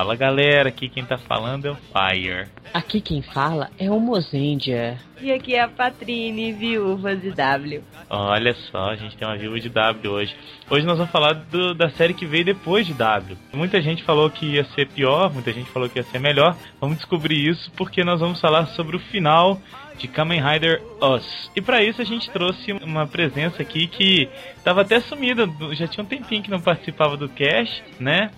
Fala galera, aqui quem tá falando é o Fire. Aqui quem fala é o Mozendia. E aqui é a Patrine, viúva de W. Olha só, a gente tem uma viúva de W hoje. Hoje nós vamos falar do, da série que veio depois de W. Muita gente falou que ia ser pior, muita gente falou que ia ser melhor. Vamos descobrir isso porque nós vamos falar sobre o final de Kamen Rider Us. E para isso a gente trouxe uma presença aqui que estava até sumida, já tinha um tempinho que não participava do cast, né?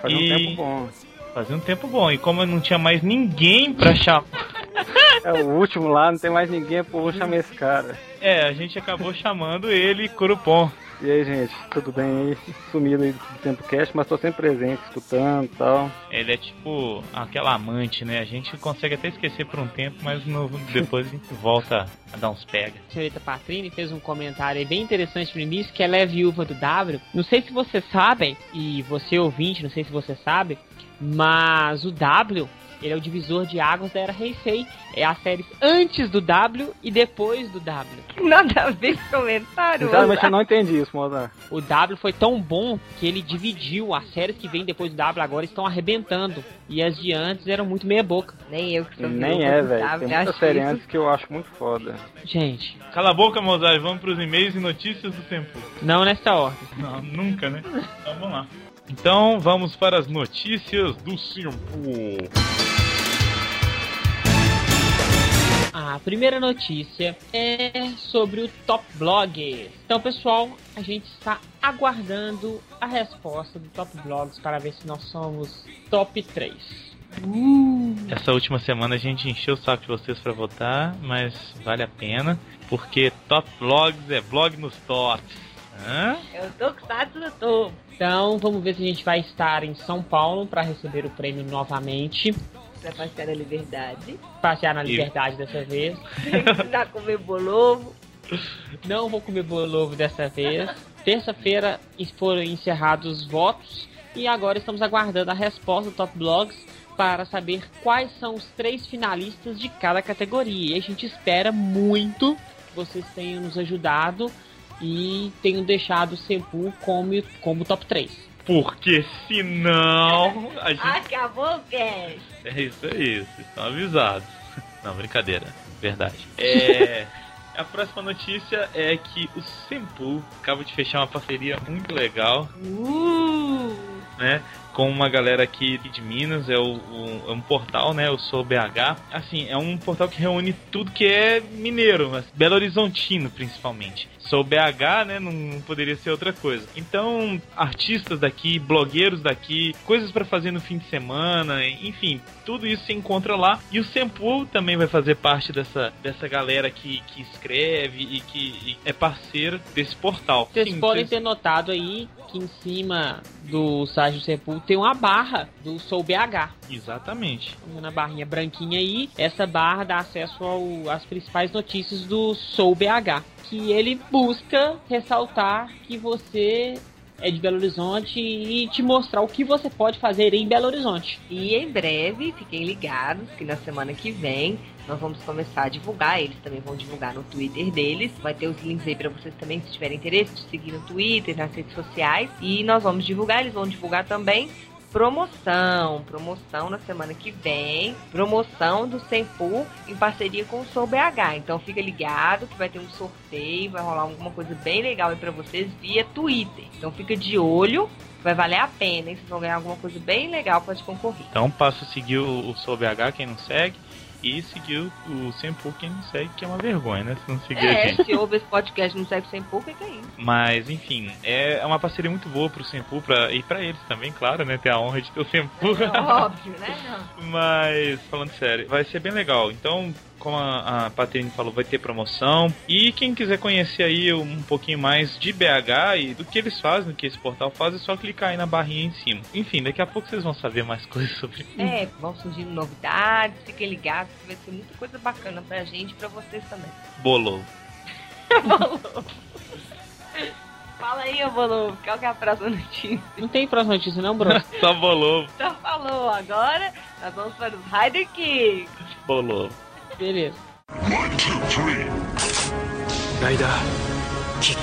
Fazia e... um tempo bom. Fazia um tempo bom. E como não tinha mais ninguém pra chamar. É o último lá, não tem mais ninguém, pô, vou chamar esse cara. É, a gente acabou chamando ele Curupom. E aí, gente, tudo bem aí? Sumido aí do tempo cast, mas tô sempre presente, escutando e tal. Ele é tipo aquela amante, né? A gente consegue até esquecer por um tempo, mas no, depois a gente volta a dar uns pega. A senhorita Patrini fez um comentário bem interessante no início, que ela é viúva do W. Não sei se vocês sabem, e você ouvinte, não sei se você sabe, mas o W ele é o divisor de águas da Era Heisei. É a série antes do W e depois do W. Nada a ver com comentário. Exatamente, eu não entendi isso, Mozart. O W foi tão bom que ele dividiu. As séries que vêm depois do W agora estão arrebentando. E as de antes eram muito meia boca. Nem eu que sou Nem é, velho. Tem muita série antes que eu acho muito foda. Gente. Cala a boca, Mozart. Vamos pros e-mails e notícias do tempo. Não nessa ordem. Não, nunca, né? Então vamos lá. Então vamos para as notícias do Simpu. A primeira notícia é sobre o Top Blogs. Então, pessoal, a gente está aguardando a resposta do Top Blogs para ver se nós somos top 3. Uh. Essa última semana a gente encheu o saco de vocês para votar, mas vale a pena, porque Top Blogs é blog nos tops. Hã? Eu tô com status no topo. Então, vamos ver se a gente vai estar em São Paulo para receber o prêmio novamente. Pra passear na liberdade. Passear na liberdade e... dessa vez. Precisar comer bolovo. Não vou comer bolovo dessa vez. Terça-feira foram encerrados os votos. E agora estamos aguardando a resposta do Top Blogs para saber quais são os três finalistas de cada categoria. E a gente espera muito que vocês tenham nos ajudado e tenham deixado o Sempu como, como top 3. Porque senão a gente. Acabou o cast. É isso aí, vocês estão avisados. Não, brincadeira, verdade. É. A próxima notícia é que o Sempu acaba de fechar uma parceria muito legal. Uh! Né? com uma galera aqui de Minas, é, o, o, é um portal, né? Eu sou BH. Assim, é um portal que reúne tudo que é mineiro, Belo Horizontino principalmente. Sou BH, né? Não, não poderia ser outra coisa. Então, artistas daqui, blogueiros daqui, coisas para fazer no fim de semana, enfim, tudo isso se encontra lá. E o Sempu também vai fazer parte dessa, dessa galera que, que escreve e que e é parceiro desse portal. Vocês Sim, podem vocês... ter notado aí que em cima do site do Sepul tem uma barra do Sou BH. Exatamente. Na barrinha branquinha aí, essa barra dá acesso ao, às principais notícias do Sou BH. Que ele busca ressaltar que você é de Belo Horizonte e te mostrar o que você pode fazer em Belo Horizonte. E em breve, fiquem ligados que na semana que vem nós vamos começar a divulgar, eles também vão divulgar no Twitter deles. Vai ter os links aí para vocês também, se tiverem interesse, de seguir no Twitter, nas redes sociais. E nós vamos divulgar, eles vão divulgar também promoção, promoção na semana que vem, promoção do Sempu em parceria com o Sou BH. Então fica ligado que vai ter um sorteio, vai rolar alguma coisa bem legal aí para vocês via Twitter. Então fica de olho, vai valer a pena, hein? Vocês vão ganhar alguma coisa bem legal para concorrer. Então passa a seguir o, o Sou BH, quem não segue e seguiu o Sempu quem não segue, que é uma vergonha, né? Se não seguir é, a gente. se ouve esse podcast e não segue o Sempu, o que, é isso? Mas, enfim, é uma parceria muito boa pro Sempu pra, e pra eles também, claro, né? Ter a honra de ter o Sempu. É, óbvio, né? Não. Mas, falando sério, vai ser bem legal. Então, como a, a Patrícia falou, vai ter promoção. E quem quiser conhecer aí um pouquinho mais de BH e do que eles fazem, do que esse portal faz, é só clicar aí na barrinha em cima. Enfim, daqui a pouco vocês vão saber mais coisas sobre isso. É, vão surgindo novidades, fiquem ligados, vai ser muita coisa bacana pra gente e pra vocês também. Bolou. Bolou. Fala aí, Bolou, qual que é a próxima notícia? Não tem próxima notícia não, Bruno? Só bolou. Só falou, agora nós vamos para os Rider Kicks. Bolou. Beleza. One, two, three. Rider Kick.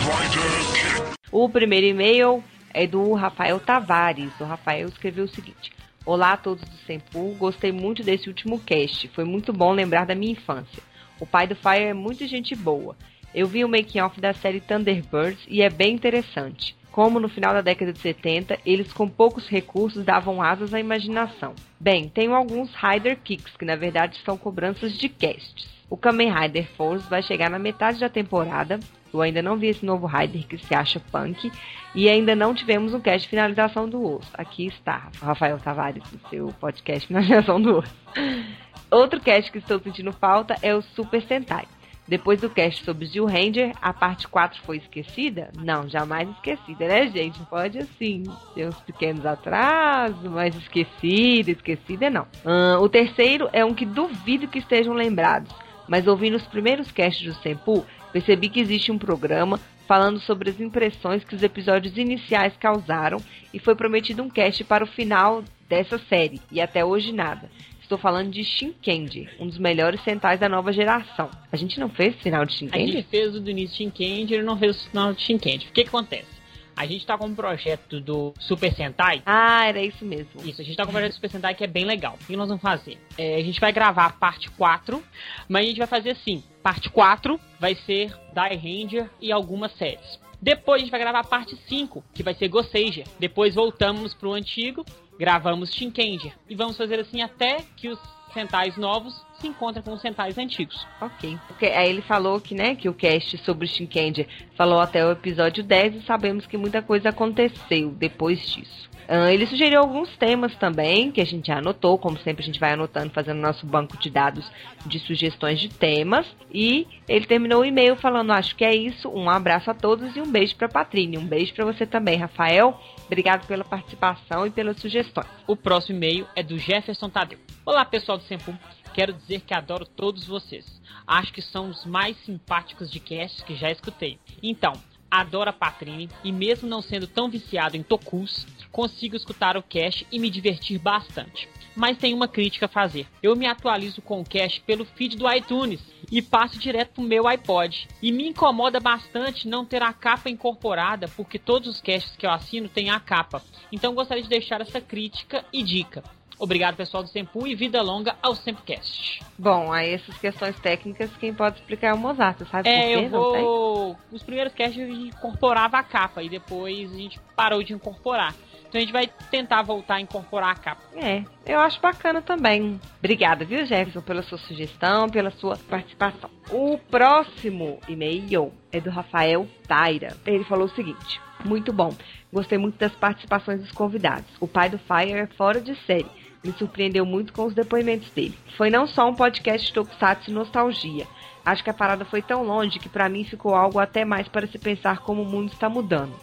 Rider Kick. O primeiro e-mail é do Rafael Tavares. O Rafael escreveu o seguinte: Olá a todos do Sempu, gostei muito desse último cast. Foi muito bom lembrar da minha infância. O pai do Fire é muito gente boa. Eu vi o making-off da série Thunderbirds e é bem interessante. Como no final da década de 70, eles com poucos recursos davam asas à imaginação. Bem, tenho alguns Rider Kicks, que na verdade são cobranças de casts. O Kamen Rider Force vai chegar na metade da temporada. Eu ainda não vi esse novo Rider que se acha punk. E ainda não tivemos um cast de finalização do osso. Aqui está, Rafael Tavares, do seu podcast Finalização do Osso. Outro cast que estou sentindo falta é o Super Sentai. Depois do cast sobre Jill Ranger, a parte 4 foi esquecida? Não, jamais esquecida, né, gente? Pode, assim, ter uns pequenos atrasos, mas esquecida, esquecida não. Uh, o terceiro é um que duvido que estejam lembrados, mas ouvindo os primeiros casts do Senpu, percebi que existe um programa falando sobre as impressões que os episódios iniciais causaram e foi prometido um cast para o final dessa série, e até hoje nada. Estou falando de Shinkendi, um dos melhores centais da nova geração. A gente não fez o final de A Shinkendi? gente fez o do início de Shinkendi e não fez o final de Shinkendi. O que, que acontece? A gente tá com um projeto do Super Sentai. Ah, era isso mesmo. Isso, a gente tá com um projeto do Super Sentai que é bem legal. O que nós vamos fazer? É, a gente vai gravar a parte 4, mas a gente vai fazer assim: parte 4 vai ser Die Ranger e algumas séries. Depois a gente vai gravar a parte 5, que vai ser Gosseija. Depois voltamos pro antigo, gravamos Shinkenger. E vamos fazer assim até que os Sentais novos se encontrem com os Sentais antigos. Ok. Porque aí ele falou que, né, que o cast sobre o Shinkendi falou até o episódio 10 e sabemos que muita coisa aconteceu depois disso. Ah, ele sugeriu alguns temas também, que a gente já anotou, como sempre a gente vai anotando, fazendo nosso banco de dados de sugestões de temas. E ele terminou o e-mail falando: Acho que é isso. Um abraço a todos e um beijo para Patrícia. Um beijo para você também, Rafael. Obrigado pela participação e pelas sugestões. O próximo e-mail é do Jefferson Tadeu. Olá, pessoal do Sempu. Quero dizer que adoro todos vocês. Acho que são os mais simpáticos de casts que já escutei. Então, adoro a Patrine e mesmo não sendo tão viciado em Tokus, consigo escutar o cast e me divertir bastante. Mas tem uma crítica a fazer. Eu me atualizo com o cast pelo feed do iTunes e passo direto pro meu iPod. E me incomoda bastante não ter a capa incorporada, porque todos os casts que eu assino têm a capa. Então gostaria de deixar essa crítica e dica. Obrigado, pessoal do Sempu, e vida longa ao Sempcast. Bom, aí essas questões técnicas, quem pode explicar é o Mozart, sabe É, eu vou. Nos primeiros casts a gente incorporava a capa e depois a gente parou de incorporar. Então a gente vai tentar voltar a incorporar a capa. É, eu acho bacana também. Obrigada, viu, Jefferson, pela sua sugestão, pela sua participação. O próximo e-mail é do Rafael Taira. Ele falou o seguinte: Muito bom. Gostei muito das participações dos convidados. O pai do Fire é fora de série. Me surpreendeu muito com os depoimentos dele. Foi não só um podcast Tokusatsu e nostalgia. Acho que a parada foi tão longe que pra mim ficou algo até mais para se pensar como o mundo está mudando.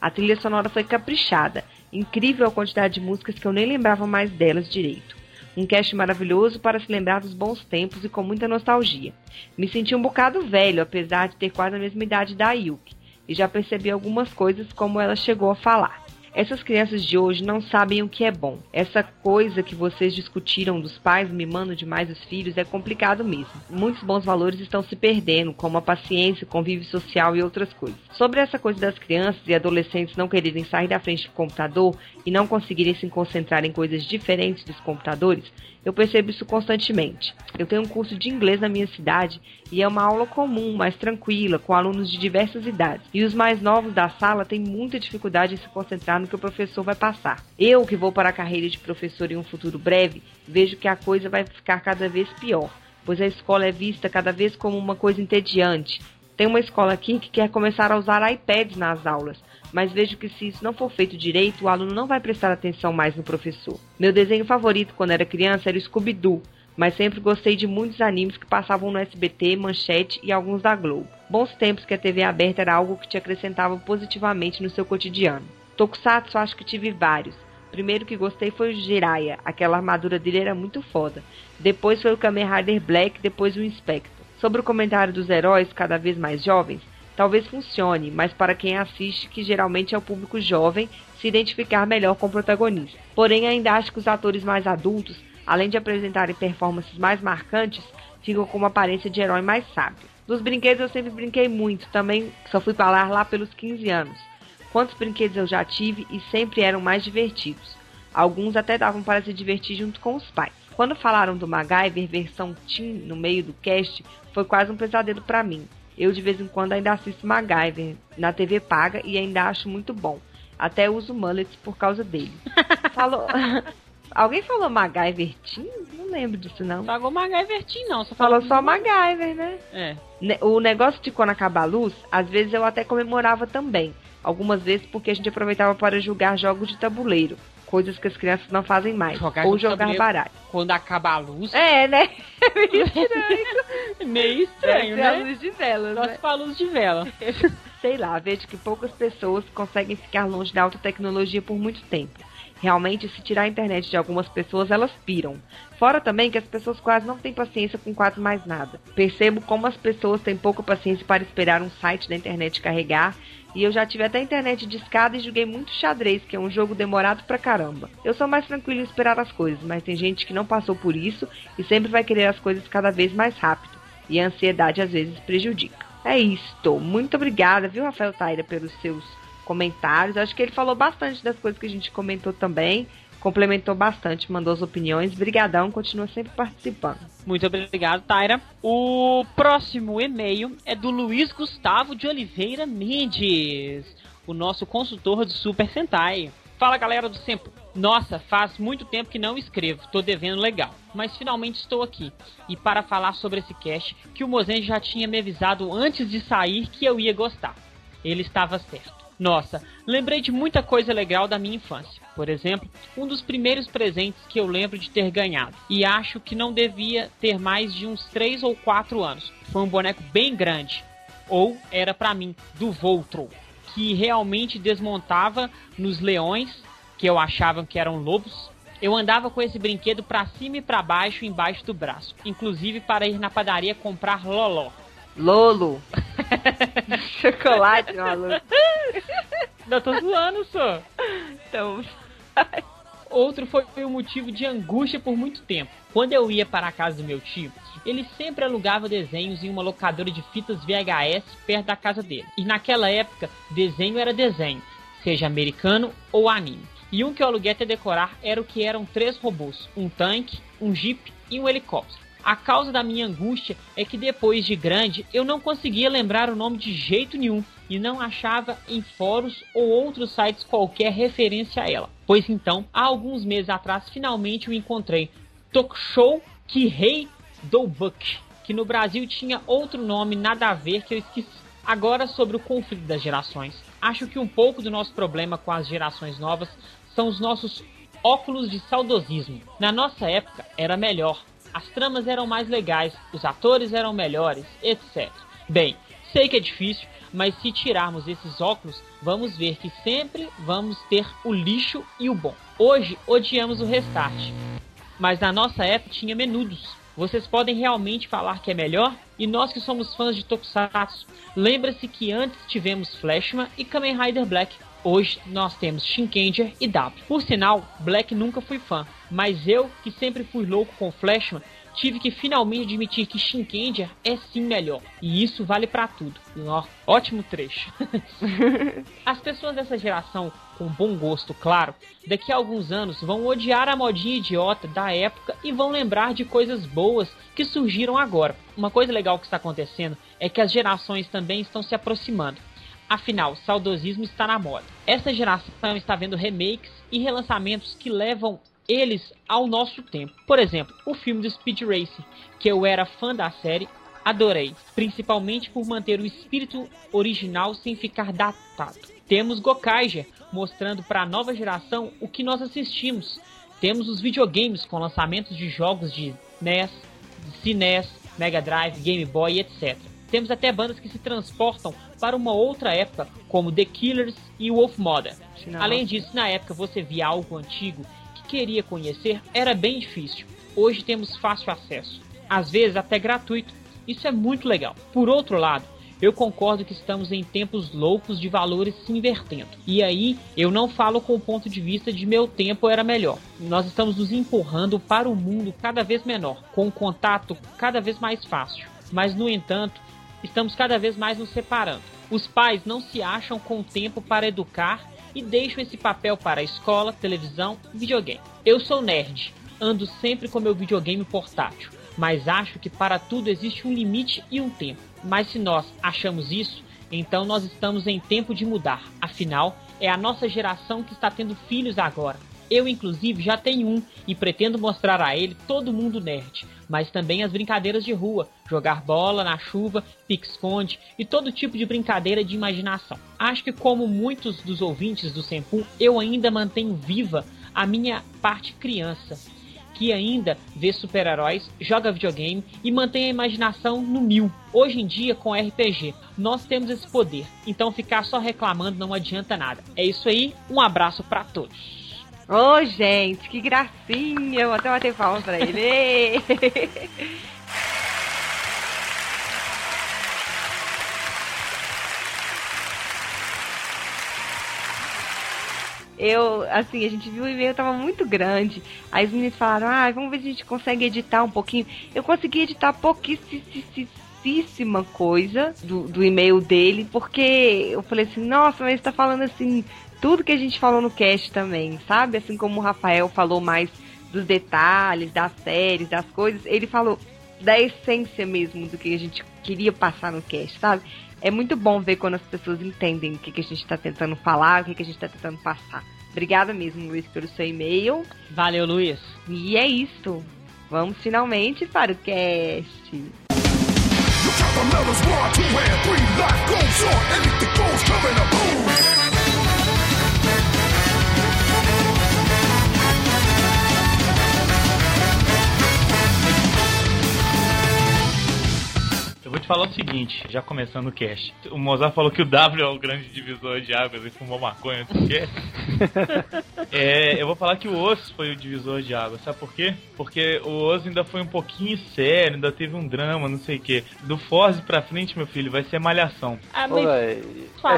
A trilha sonora foi caprichada. Incrível a quantidade de músicas que eu nem lembrava mais delas direito. Um cast maravilhoso para se lembrar dos bons tempos e com muita nostalgia. Me senti um bocado velho, apesar de ter quase a mesma idade da Yuki, e já percebi algumas coisas como ela chegou a falar. Essas crianças de hoje não sabem o que é bom. Essa coisa que vocês discutiram dos pais mimando demais os filhos é complicado mesmo. Muitos bons valores estão se perdendo, como a paciência, convívio social e outras coisas. Sobre essa coisa das crianças e adolescentes não quererem sair da frente do computador e não conseguirem se concentrar em coisas diferentes dos computadores, eu percebo isso constantemente. Eu tenho um curso de inglês na minha cidade e é uma aula comum, mais tranquila, com alunos de diversas idades. E os mais novos da sala têm muita dificuldade em se concentrar no que o professor vai passar. Eu, que vou para a carreira de professor em um futuro breve, vejo que a coisa vai ficar cada vez pior, pois a escola é vista cada vez como uma coisa entediante. Tem uma escola aqui que quer começar a usar iPads nas aulas, mas vejo que se isso não for feito direito, o aluno não vai prestar atenção mais no professor. Meu desenho favorito quando era criança era o Scooby-Doo, mas sempre gostei de muitos animes que passavam no SBT, Manchete e alguns da Globo. Bons tempos que a TV aberta era algo que te acrescentava positivamente no seu cotidiano. Tokusatsu acho que tive vários. Primeiro que gostei foi o Jiraiya, aquela armadura dele era muito foda. Depois foi o Kamen Rider Black, depois o Inspector. Sobre o comentário dos heróis cada vez mais jovens, talvez funcione, mas para quem assiste, que geralmente é o público jovem, se identificar melhor com o protagonista. Porém, ainda acho que os atores mais adultos, além de apresentarem performances mais marcantes, ficam com uma aparência de herói mais sábio. Dos brinquedos eu sempre brinquei muito, também só fui falar lá pelos 15 anos. quantos brinquedos eu já tive e sempre eram mais divertidos. Alguns até davam para se divertir junto com os pais. Quando falaram do MacGyver versão Teen no meio do cast, foi quase um pesadelo para mim. Eu de vez em quando ainda assisto MacGyver na TV paga e ainda acho muito bom. Até uso mullets por causa dele. Falou. Alguém falou MacGyver Teen? Não lembro disso não. Pagou MacGyver Teen, não. Só Falou falou só MacGyver, né? É. O negócio de quando acaba a luz, às vezes eu até comemorava também. Algumas vezes porque a gente aproveitava para jogar jogos de tabuleiro. Coisas que as crianças não fazem mais. Jogar ou jogar baralho. Quando acaba a luz. É, né? É meio estranho, Essa é a né? luz de velas, Nós né? a luz de vela. Sei lá, vejo que poucas pessoas conseguem ficar longe da alta tecnologia por muito tempo. Realmente, se tirar a internet de algumas pessoas, elas piram. Fora também que as pessoas quase não têm paciência com quase mais nada. Percebo como as pessoas têm pouca paciência para esperar um site da internet carregar. E eu já tive até internet de escada e joguei muito xadrez, que é um jogo demorado pra caramba. Eu sou mais tranquilo em esperar as coisas, mas tem gente que não passou por isso e sempre vai querer as coisas cada vez mais rápido. E a ansiedade às vezes prejudica. É isto. Muito obrigada, viu, Rafael Taira, pelos seus comentários. Acho que ele falou bastante das coisas que a gente comentou também. Complementou bastante, mandou as opiniões. Brigadão, continua sempre participando. Muito obrigado, Taira. O próximo e-mail é do Luiz Gustavo de Oliveira Mendes, o nosso consultor do Super Sentai. Fala galera do Sempre. Nossa, faz muito tempo que não escrevo, tô devendo legal. Mas finalmente estou aqui. E para falar sobre esse cast, que o Mozen já tinha me avisado antes de sair que eu ia gostar. Ele estava certo. Nossa, lembrei de muita coisa legal da minha infância. Por exemplo, um dos primeiros presentes que eu lembro de ter ganhado. E acho que não devia ter mais de uns 3 ou 4 anos. Foi um boneco bem grande. Ou era pra mim, do Voltron. Que realmente desmontava nos leões, que eu achava que eram lobos. Eu andava com esse brinquedo pra cima e pra baixo embaixo do braço. Inclusive para ir na padaria comprar loló. Lolo. Chocolate, maluco. Não tô zoando, só. Então, Outro foi o motivo de angústia por muito tempo. Quando eu ia para a casa do meu tio, ele sempre alugava desenhos em uma locadora de fitas VHS perto da casa dele. E naquela época, desenho era desenho, seja americano ou anime. E um que eu aluguei até decorar era o que eram três robôs: um tanque, um jeep e um helicóptero. A causa da minha angústia é que depois de grande eu não conseguia lembrar o nome de jeito nenhum e não achava em fóruns ou outros sites qualquer referência a ela. Pois então, há alguns meses atrás, finalmente o encontrei. Tokushow Kihei Doubuk, que no Brasil tinha outro nome nada a ver que eu esqueci. Agora sobre o conflito das gerações. Acho que um pouco do nosso problema com as gerações novas são os nossos óculos de saudosismo. Na nossa época era melhor. As tramas eram mais legais, os atores eram melhores, etc. Bem, sei que é difícil, mas se tirarmos esses óculos, vamos ver que sempre vamos ter o lixo e o bom. Hoje odiamos o restart, mas na nossa época tinha menudos. Vocês podem realmente falar que é melhor? E nós que somos fãs de Tokusatsu, lembra-se que antes tivemos Flashman e Kamen Rider Black. Hoje nós temos Shinkenger e W. Por sinal, Black nunca fui fã, mas eu, que sempre fui louco com Flashman, tive que finalmente admitir que Shinkenger é sim melhor. E isso vale pra tudo. Ó, ótimo trecho. As pessoas dessa geração, com bom gosto, claro, daqui a alguns anos vão odiar a modinha idiota da época e vão lembrar de coisas boas que surgiram agora. Uma coisa legal que está acontecendo é que as gerações também estão se aproximando. Afinal, saudosismo está na moda. Essa geração está vendo remakes e relançamentos que levam eles ao nosso tempo. Por exemplo, o filme do Speed Racer, que eu era fã da série, adorei, principalmente por manter o espírito original sem ficar datado. Temos Gokaiger mostrando para a nova geração o que nós assistimos. Temos os videogames com lançamentos de jogos de NES, de CNES, Mega Drive, Game Boy, etc. Temos até bandas que se transportam para uma outra época, como The Killers e Wolf Mother. Além disso, na época você via algo antigo que queria conhecer, era bem difícil. Hoje temos fácil acesso, às vezes até gratuito. Isso é muito legal. Por outro lado, eu concordo que estamos em tempos loucos de valores se invertendo. E aí, eu não falo com o ponto de vista de meu tempo era melhor. Nós estamos nos empurrando para um mundo cada vez menor, com um contato cada vez mais fácil. Mas, no entanto, estamos cada vez mais nos separando. Os pais não se acham com tempo para educar e deixam esse papel para a escola, televisão e videogame. Eu sou nerd, ando sempre com meu videogame portátil, mas acho que para tudo existe um limite e um tempo. Mas se nós achamos isso, então nós estamos em tempo de mudar. Afinal, é a nossa geração que está tendo filhos agora. Eu, inclusive, já tenho um e pretendo mostrar a ele todo mundo nerd, mas também as brincadeiras de rua, jogar bola na chuva, pique-esconde e todo tipo de brincadeira de imaginação. Acho que, como muitos dos ouvintes do Sempul, eu ainda mantenho viva a minha parte criança, que ainda vê super-heróis, joga videogame e mantém a imaginação no mil. Hoje em dia, com RPG, nós temos esse poder, então ficar só reclamando não adianta nada. É isso aí, um abraço para todos. Ô, gente, que gracinha! Eu até bater palmas pra ele. eu, assim, a gente viu o e-mail tava muito grande. Aí os meninos falaram, ah, vamos ver se a gente consegue editar um pouquinho. Eu consegui editar pouquíssima coisa do, do e-mail dele, porque eu falei assim, nossa, mas ele tá falando assim, tudo que a gente falou no cast também, sabe? Assim como o Rafael falou mais dos detalhes, das séries, das coisas, ele falou da essência mesmo do que a gente queria passar no cast, sabe? É muito bom ver quando as pessoas entendem o que, que a gente está tentando falar, o que, que a gente está tentando passar. Obrigada mesmo, Luiz, pelo seu e-mail. Valeu, Luiz. E é isso. Vamos finalmente para o cast. You Eu vou te falar o seguinte, já começando o cast. O Mozart falou que o W é o grande divisor de águas e fumou maconha no cast. é, eu vou falar que o Osso foi o divisor de águas, sabe por quê? Porque o Osso ainda foi um pouquinho sério, ainda teve um drama, não sei o quê. Do Forze pra frente, meu filho, vai ser malhação. Ah, mas... Ô, véi,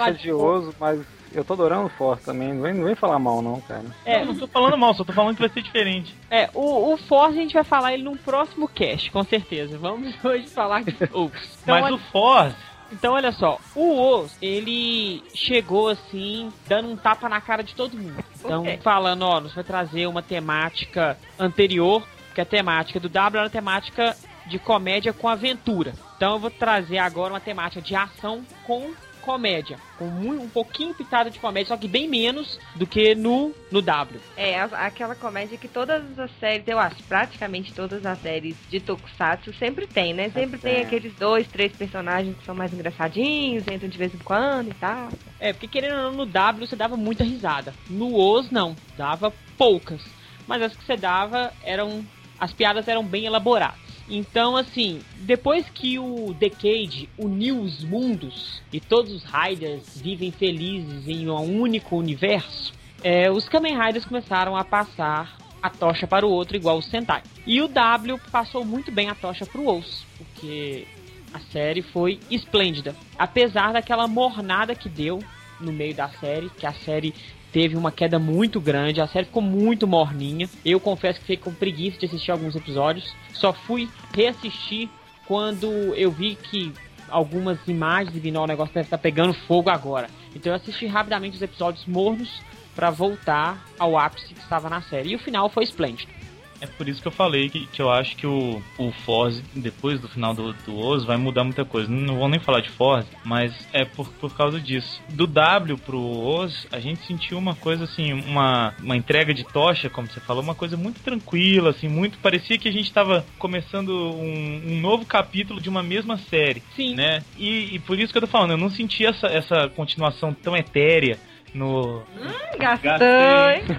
é de osso, mas eu tô adorando o Force também, não vem, não vem falar mal não, cara. É, não tô falando mal, só tô falando que vai ser diferente. É, o, o Force a gente vai falar ele num próximo cast, com certeza. Vamos hoje falar de Então, Mas olha... o Force... Então, olha só, o Oz, ele chegou assim, dando um tapa na cara de todo mundo. Então, okay. falando, ó, nos vai trazer uma temática anterior, que a temática do W era a temática de comédia com aventura. Então, eu vou trazer agora uma temática de ação com comédia. Com um pouquinho pitado de comédia, só que bem menos do que no, no W. É, aquela comédia que todas as séries, eu acho, praticamente todas as séries de Tokusatsu sempre tem, né? Sempre é. tem aqueles dois, três personagens que são mais engraçadinhos, entram de vez em quando e tal. É, porque querendo ou não, no W você dava muita risada. No Oz, não. Dava poucas. Mas as que você dava eram. As piadas eram bem elaboradas. Então, assim, depois que o Decade uniu os mundos e todos os Riders vivem felizes em um único universo, é, os Kamen Riders começaram a passar a tocha para o outro, igual o Sentai. E o W passou muito bem a tocha para o Osso, porque a série foi esplêndida. Apesar daquela mornada que deu no meio da série, que a série teve uma queda muito grande, a série ficou muito morninha. Eu confesso que fiquei com preguiça de assistir alguns episódios. Só fui reassistir quando eu vi que algumas imagens e vi, o negócio deve estar pegando fogo agora. Então eu assisti rapidamente os episódios mornos para voltar ao ápice que estava na série. E o final foi esplêndido. É por isso que eu falei que, que eu acho que o, o Forze, depois do final do, do Oz, vai mudar muita coisa. Não, vou nem falar de Forze, mas é por, por causa disso. Do W pro Oz, a gente sentiu uma coisa assim, uma, uma entrega de tocha, como você falou, uma coisa muito tranquila, assim, muito. Parecia que a gente estava começando um, um, novo capítulo de uma mesma série. Sim. Né? E, e por isso que eu tô falando, eu não senti essa, essa continuação tão etérea no. Hum, gastou,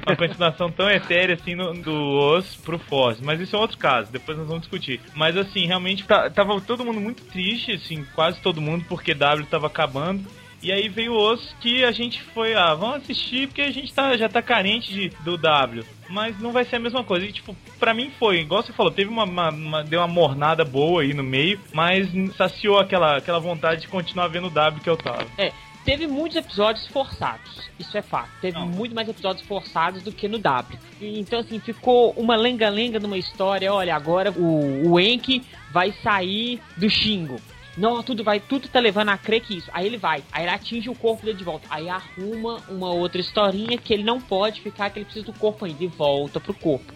Uma continuação tão etérea assim no, do Os pro Foz. Mas isso é outro caso, depois nós vamos discutir. Mas assim, realmente tá, tava todo mundo muito triste, assim, quase todo mundo, porque W tava acabando. E aí veio o Os que a gente foi, ah, vamos assistir porque a gente tá, já tá carente de, do W. Mas não vai ser a mesma coisa. E, tipo, pra mim foi, igual você falou, teve uma, uma, uma, deu uma mornada boa aí no meio, mas saciou aquela, aquela vontade de continuar vendo o W que eu tava. É, Teve muitos episódios forçados, isso é fato. Teve Não. muito mais episódios forçados do que no W. Então, assim, ficou uma lenga-lenga numa história. Olha, agora o, o Enki vai sair do Xingo. Não, tudo vai, tudo tá levando a crer que isso. Aí ele vai, aí ele atinge o corpo dele de volta. Aí arruma uma outra historinha que ele não pode ficar, que ele precisa do corpo ainda e volta pro corpo.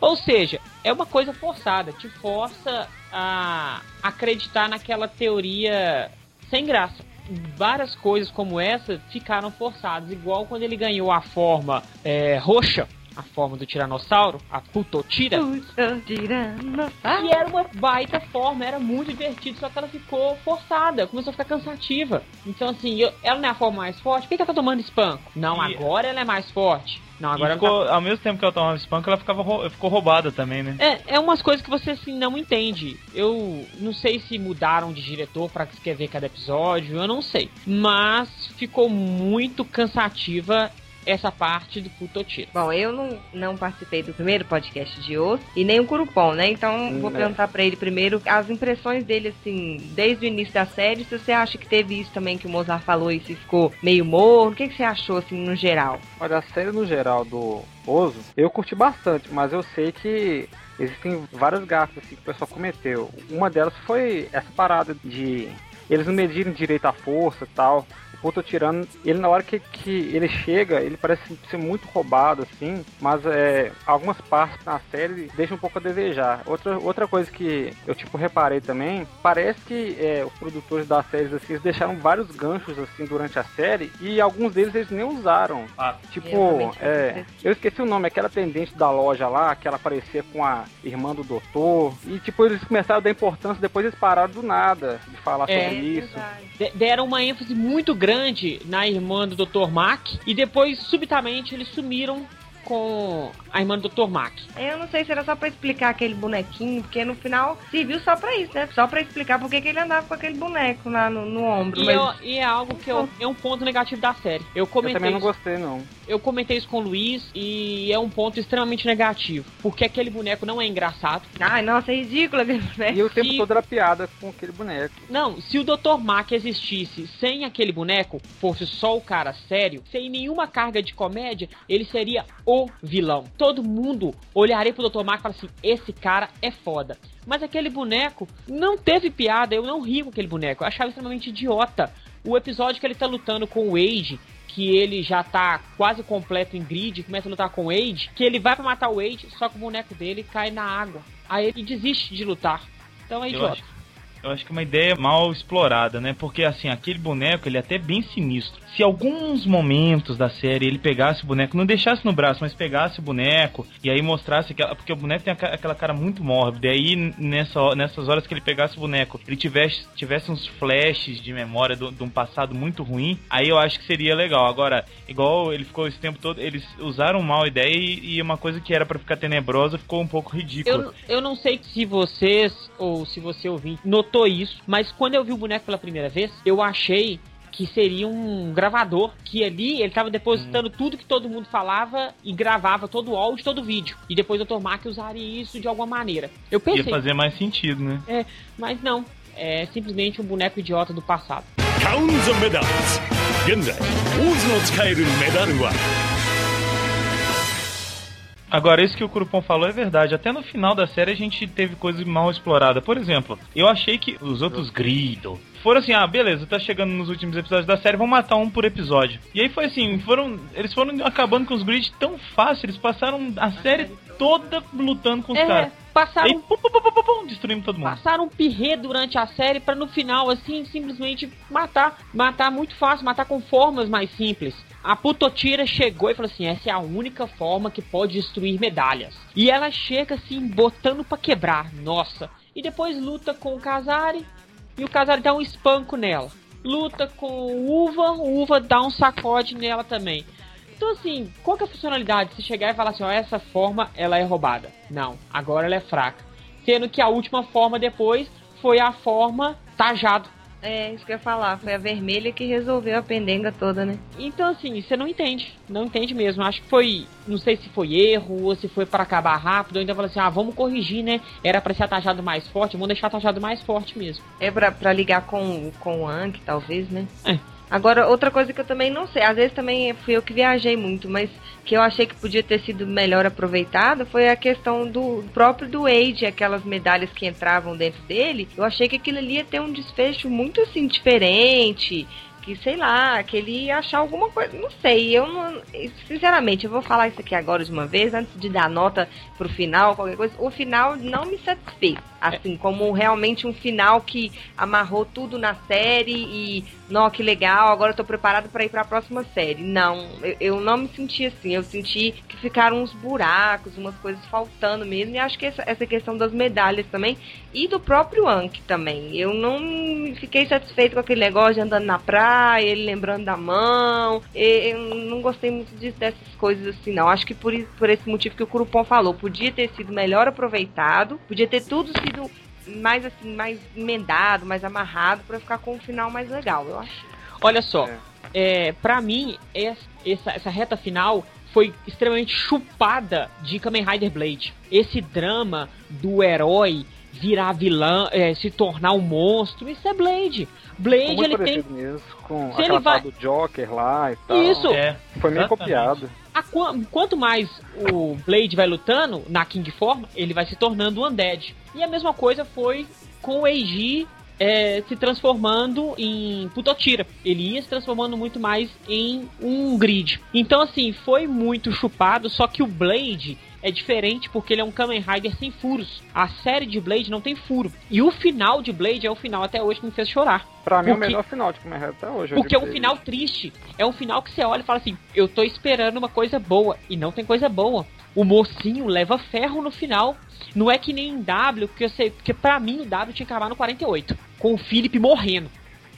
Ou seja, é uma coisa forçada, te força a acreditar naquela teoria sem graça. Várias coisas como essa ficaram forçadas, igual quando ele ganhou a forma é, roxa a forma do tiranossauro, a Putotira, que era uma baita forma, era muito divertido, só que ela ficou forçada, começou a ficar cansativa. Então, assim, eu- ela não é a forma mais forte, por que, que ela tá tomando espanco? Não, E- agora ela é mais forte. Não, E agora ela ficou, tá... ao mesmo tempo que ela tomava espanco, ela ficava, rou- ficou roubada também, né? É, é umas coisas que você assim não entende. Eu não sei se mudaram de diretor pra escrever cada episódio, eu não sei. Mas ficou muito cansativa essa parte do Putotira. Bom, eu não, não participei do primeiro podcast de osso e nem o Curupom, né? Então vou Hum, é. perguntar pra ele primeiro as impressões dele, assim, desde o início da série. Se você acha que teve isso também que o Mozart falou e se ficou meio morno, o que, que você achou, assim, no geral? Olha, a série no geral do Ozo, eu curti bastante, mas eu sei que existem várias gafas assim, que o pessoal cometeu. Uma delas foi essa parada de eles não medirem direito a força e tal. O Puto Tirano, ele na hora que, que ele chega, ele parece ser muito roubado, assim, mas é, algumas partes na série deixam um pouco a desejar. Outra, outra coisa que eu tipo reparei também, parece que é, os produtores das séries assim, eles deixaram vários ganchos assim durante a série e alguns deles eles nem usaram. Ah, Tipo, é, eu esqueci o nome, aquela atendente da loja lá, que ela aparecia com a irmã do doutor. E tipo, eles começaram a dar importância, depois eles pararam do nada de falar É, sobre isso. de- deram uma ênfase muito grande na irmã do Dr. Mack e depois, subitamente, eles sumiram com a irmã do Dr. Mack. Eu não sei se era só pra explicar aquele bonequinho, porque no final serviu só pra isso, né? Só pra explicar por que que ele andava com aquele boneco lá no, no ombro. E, mas- eu- e é algo que eu- é um ponto negativo da série. Eu Eu comentei, também não gostei, não. eu comentei isso com o Luiz e é um ponto extremamente negativo. Porque aquele boneco não é engraçado. Ai, nossa, é ridículo aquele boneco. E o tempo E- todo era piada com aquele boneco. Não, se o Dr. Mack existisse sem aquele boneco, fosse só o cara sério, sem nenhuma carga de comédia, ele seria o vilão. Todo mundo olharia pro Dr. Mack e falaria assim: esse cara é foda. Mas aquele boneco não teve piada, eu não ri com aquele boneco, eu achava extremamente idiota. O episódio que ele tá lutando com o Wade, que ele já tá quase completo em grid, começa a lutar com o Wade, que ele vai pra matar o Wade, só que o boneco dele cai na água. Aí ele desiste de lutar. Então é Eu idiota. acho, eu acho que é uma ideia mal explorada, né? Porque assim, aquele boneco, ele é até bem sinistro. Se alguns momentos da série ele pegasse o boneco, não deixasse no braço, mas pegasse o boneco e aí mostrasse aquela, porque o boneco tem aquela cara muito mórbida. E aí nessa, nessas horas que ele pegasse o boneco, ele tivesse, tivesse uns flashes de memória de um passado muito ruim, aí eu acho que seria legal. Agora, igual ele ficou esse tempo todo, eles usaram mal a ideia e, e uma coisa que era pra ficar tenebrosa ficou um pouco ridícula. Eu, eu não sei se vocês, ou se você ouvinte, notou isso, mas quando eu vi o boneco pela primeira vez, eu achei que seria um gravador, que ali ele tava depositando tudo que todo mundo falava e gravava todo o áudio, todo o vídeo. E depois o Dr. Mack usaria isso de alguma maneira. Eu Ia pensei, fazer mais sentido, né? é, mas não. É simplesmente um boneco idiota do passado. カウンザメダルズ現在オズの使えるメダルは Agora, isso que o Curupom falou é verdade. Até no final da série a gente teve coisa mal explorada. Por exemplo, eu achei que os outros gritam. foram assim, ah, beleza, tá chegando nos últimos episódios da série, vamos matar um por episódio. E aí foi assim, foram. Eles foram acabando com os grids tão fácil, eles passaram a série toda lutando com os É, caras. passaram Aí, pum, pum, pum, pum, pum, destruímos todo mundo. passaram um pirrê durante a série pra no final, assim, simplesmente matar. Matar muito fácil, matar com formas mais simples. A Putotira chegou e falou assim: essa é a única forma que pode destruir medalhas. E ela chega assim, botando pra quebrar. Nossa. E depois luta com o Kazari. E o Kazari dá um espanco nela. Luta com Uva, Uva dá um sacode nela também. Então, assim, qual que é a funcionalidade? Se chegar e falar assim, ó, essa forma, ela é roubada. Não, agora ela é fraca. Sendo que a última forma depois foi a forma tajado. É, isso que eu ia falar. Foi a vermelha que resolveu a pendenga toda, né? Então, assim, você não entende. Não entende mesmo. Acho que foi. Não sei se foi erro ou se foi para acabar rápido. Ou ainda falou assim: ah, vamos corrigir, né? Era pra ser atajado mais forte. Vamos deixar atajado mais forte mesmo. É pra, pra ligar com, com o Anki, talvez, né? É. Agora, outra coisa que eu também não sei, às vezes também fui eu que viajei muito, mas que eu achei que podia ter sido melhor aproveitada foi a questão do próprio do Age, aquelas medalhas que entravam dentro dele. Eu achei que aquilo ali ia ter um desfecho muito assim diferente, que, sei lá, que ele ia achar alguma coisa. Não sei, eu não. Sinceramente, eu vou falar isso aqui agora de uma vez, antes de dar nota pro final, qualquer coisa. O final não me satisfez. Assim, como realmente um final que amarrou tudo na série e, não, que legal, agora eu tô preparado para ir para a próxima série. Não, eu, eu, não me senti assim. Eu senti que ficaram uns buracos, umas coisas faltando mesmo. E acho que essa, essa questão das medalhas também e do próprio Anki também. Eu não fiquei satisfeito com aquele negócio de andando na praia, ele lembrando da mão. Eu não gostei muito dessas coisas assim, não. Acho que por, por esse motivo que o Curupom falou, podia ter sido melhor aproveitado, podia ter tudo sido sido mais assim, mais emendado, mais amarrado para ficar com um final mais legal, eu acho. Olha só, é. é para mim essa, essa reta final foi extremamente chupada de Kamen Rider Blade. Esse drama do herói virar vilão, é, se tornar um monstro, isso é Blade. Blade ele tem mesmo, com se ele vai... do Joker lá e tal. Isso. É, foi meio copiado. A, quanto mais o Blade vai lutando na King Form, ele vai se tornando um Undead. E a mesma coisa foi com o Eiji é, se transformando em Putotira. Ele ia se transformando muito mais em um grid. Então, assim, foi muito chupado, só que o Blade é diferente porque ele é um Kamen Rider sem furos. A série de Blade não tem furo. E o final de Blade é o final até hoje que me fez chorar. Pra mim porque... é o melhor final de Kamen Rider até hoje. Porque é um final triste. É um final que você olha e fala assim: eu tô esperando uma coisa boa. E não tem coisa boa. O mocinho leva ferro no final. Não é que nem em W, porque eu sei, porque pra mim o W tinha que acabar no 48. Com o Philip morrendo.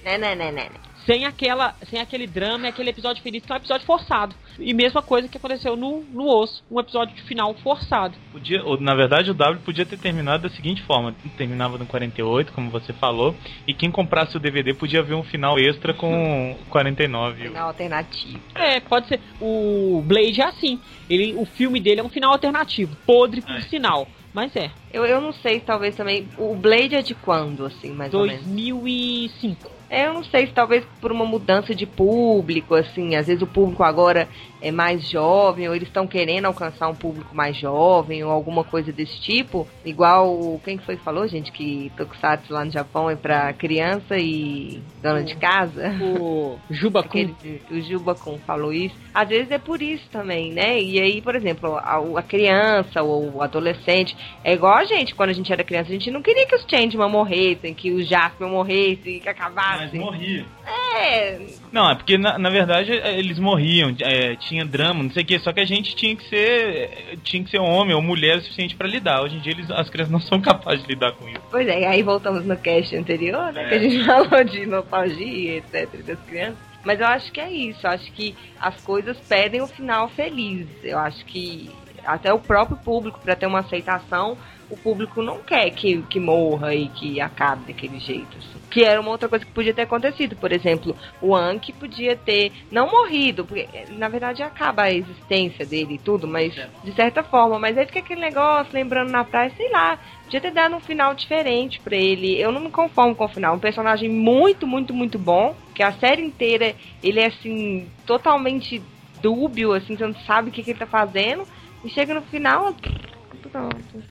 Né, né, né, né sem aquela sem aquele drama e aquele episódio feliz que é um episódio forçado. E mesma coisa que aconteceu no, no Osso, um episódio de final forçado. Podia, na verdade, o W podia ter terminado da seguinte forma: terminava no 48, como você falou, e quem comprasse o DVD podia ver um final extra com 49. Final alternativo. É, pode ser. O Blade é assim. Ele, o filme dele é um final alternativo, podre por é. sinal. Mas é. Eu, eu não sei, talvez também. O Blade é de quando, assim, mais 2005. ou menos? 2005. É, eu não sei se talvez por uma mudança de público, assim, às vezes o público agora é mais jovem, ou eles estão querendo alcançar um público mais jovem, ou alguma coisa desse tipo. Igual, quem foi que falou, gente, que Tokusatsu lá no Japão é pra criança e dona o, de casa? O Juba-kun. o Juba-kun falou isso. Às vezes é por isso também, né? E aí, por exemplo, a, a criança ou o adolescente, é igual a gente, quando a gente era criança, a gente não queria que os Changeman morressem, que os Jaspion morressem, que acabassem. Mas morria. É. Não, é porque na, na verdade eles morriam. É, tinha drama, não sei o que, só que a gente tinha que ser tinha que ser homem ou mulher o suficiente para lidar. Hoje em dia eles, as crianças não são capazes de lidar com isso. Pois é, aí voltamos no cast anterior, né, é. que a gente falou de nostalgia, etc, das crianças. Mas eu acho que é isso, eu acho que as coisas pedem o final feliz. Eu acho que até o próprio público, para ter uma aceitação, o público não quer que, que morra e que acabe daquele jeito. Assim. Que era uma outra coisa que podia ter acontecido. Por exemplo, o Anki podia ter não morrido, porque na verdade acaba a existência dele e tudo, mas de certa forma. Mas aí fica aquele negócio, lembrando na praia, sei lá. Podia ter dado um final diferente para ele. Eu não me conformo com o final. Um personagem muito, muito, muito bom. Que a série inteira ele é assim, totalmente dúbio, assim, você não sabe o que, que ele tá fazendo. E chega no final, pronto.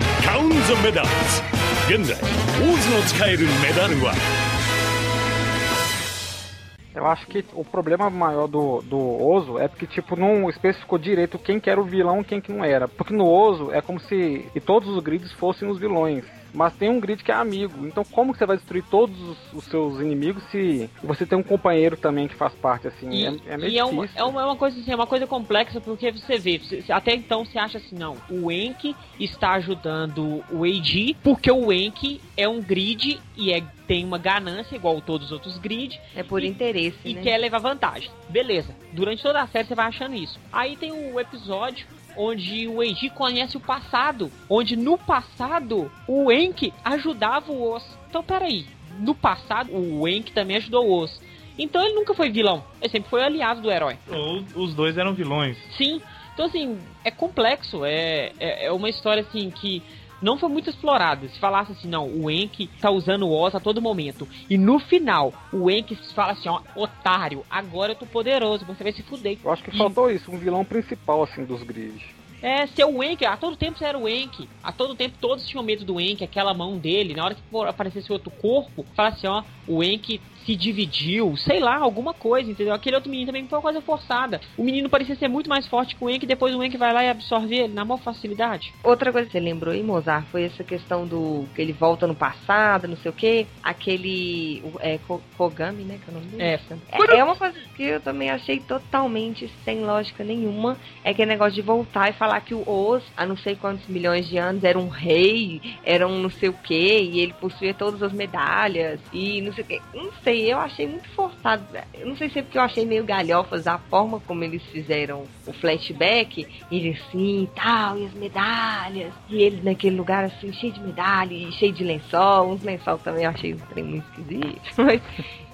Eu acho que o problema maior do, do Ozo é porque, tipo, não especificou direito quem que era o vilão e quem que não era. Porque no Ozo é como se e todos os grids fossem os vilões mas tem um grid que é amigo. Então como que você vai destruir todos os, os seus inimigos se você tem um companheiro também que faz parte, assim? E, é, é meio e é uma, é uma, é uma, coisa assim, é uma coisa complexa porque você vê, você, até então você acha assim, não, o Enki está ajudando o Eiji porque o Enki é um grid e é, tem uma ganância igual todos os outros grid. É por e, interesse, E né? quer levar vantagem. Beleza. Durante toda a série você vai achando isso. Aí tem o um episódio onde o Eiji conhece o passado, onde no passado o Enki ajudava o Os. Então peraí, no passado o Enki também ajudou o Os. Então ele nunca foi vilão, ele sempre foi aliado do herói. Ou os dois eram vilões. Sim, então assim, é complexo, é, é, é uma história assim que não foi muito explorado. Se falasse assim, não, o Enki tá usando o Oz a todo momento. E no final, o Enki fala assim, ó, otário, agora eu tô poderoso, você vai se fuder. Eu acho que E- faltou isso, um vilão principal, assim, dos grids. É, ser o Enki, a todo tempo você era o Enki. A todo tempo todos tinham medo do Enki, aquela mão dele. Na hora que for aparecesse outro corpo, fala assim, ó, o Enki se dividiu, sei lá, alguma coisa, entendeu? Aquele outro menino também foi uma coisa forçada. O menino parecia ser muito mais forte que o Enki, depois o Enki vai lá e absorve ele na maior facilidade. Outra coisa que você lembrou aí, Mozart, foi essa questão do que ele volta no passado, não sei o quê. Aquele. É, Ko- Kogami, né? Que é o nome dele? É. É, é uma coisa que eu também achei totalmente sem lógica nenhuma. É aquele negócio de voltar e falar que o Oz, há não sei quantos milhões de anos, era um rei, era um não sei o quê, e ele possuía todas as medalhas, e não sei o quê. Não sei, eu achei muito forçado. Eu não sei se é porque eu achei meio galhofas a forma como eles fizeram o flashback, ele assim tal, e as medalhas, e ele naquele lugar assim, cheio de medalha, e cheio de lençol, uns lençol também eu achei um trem muito esquisito, mas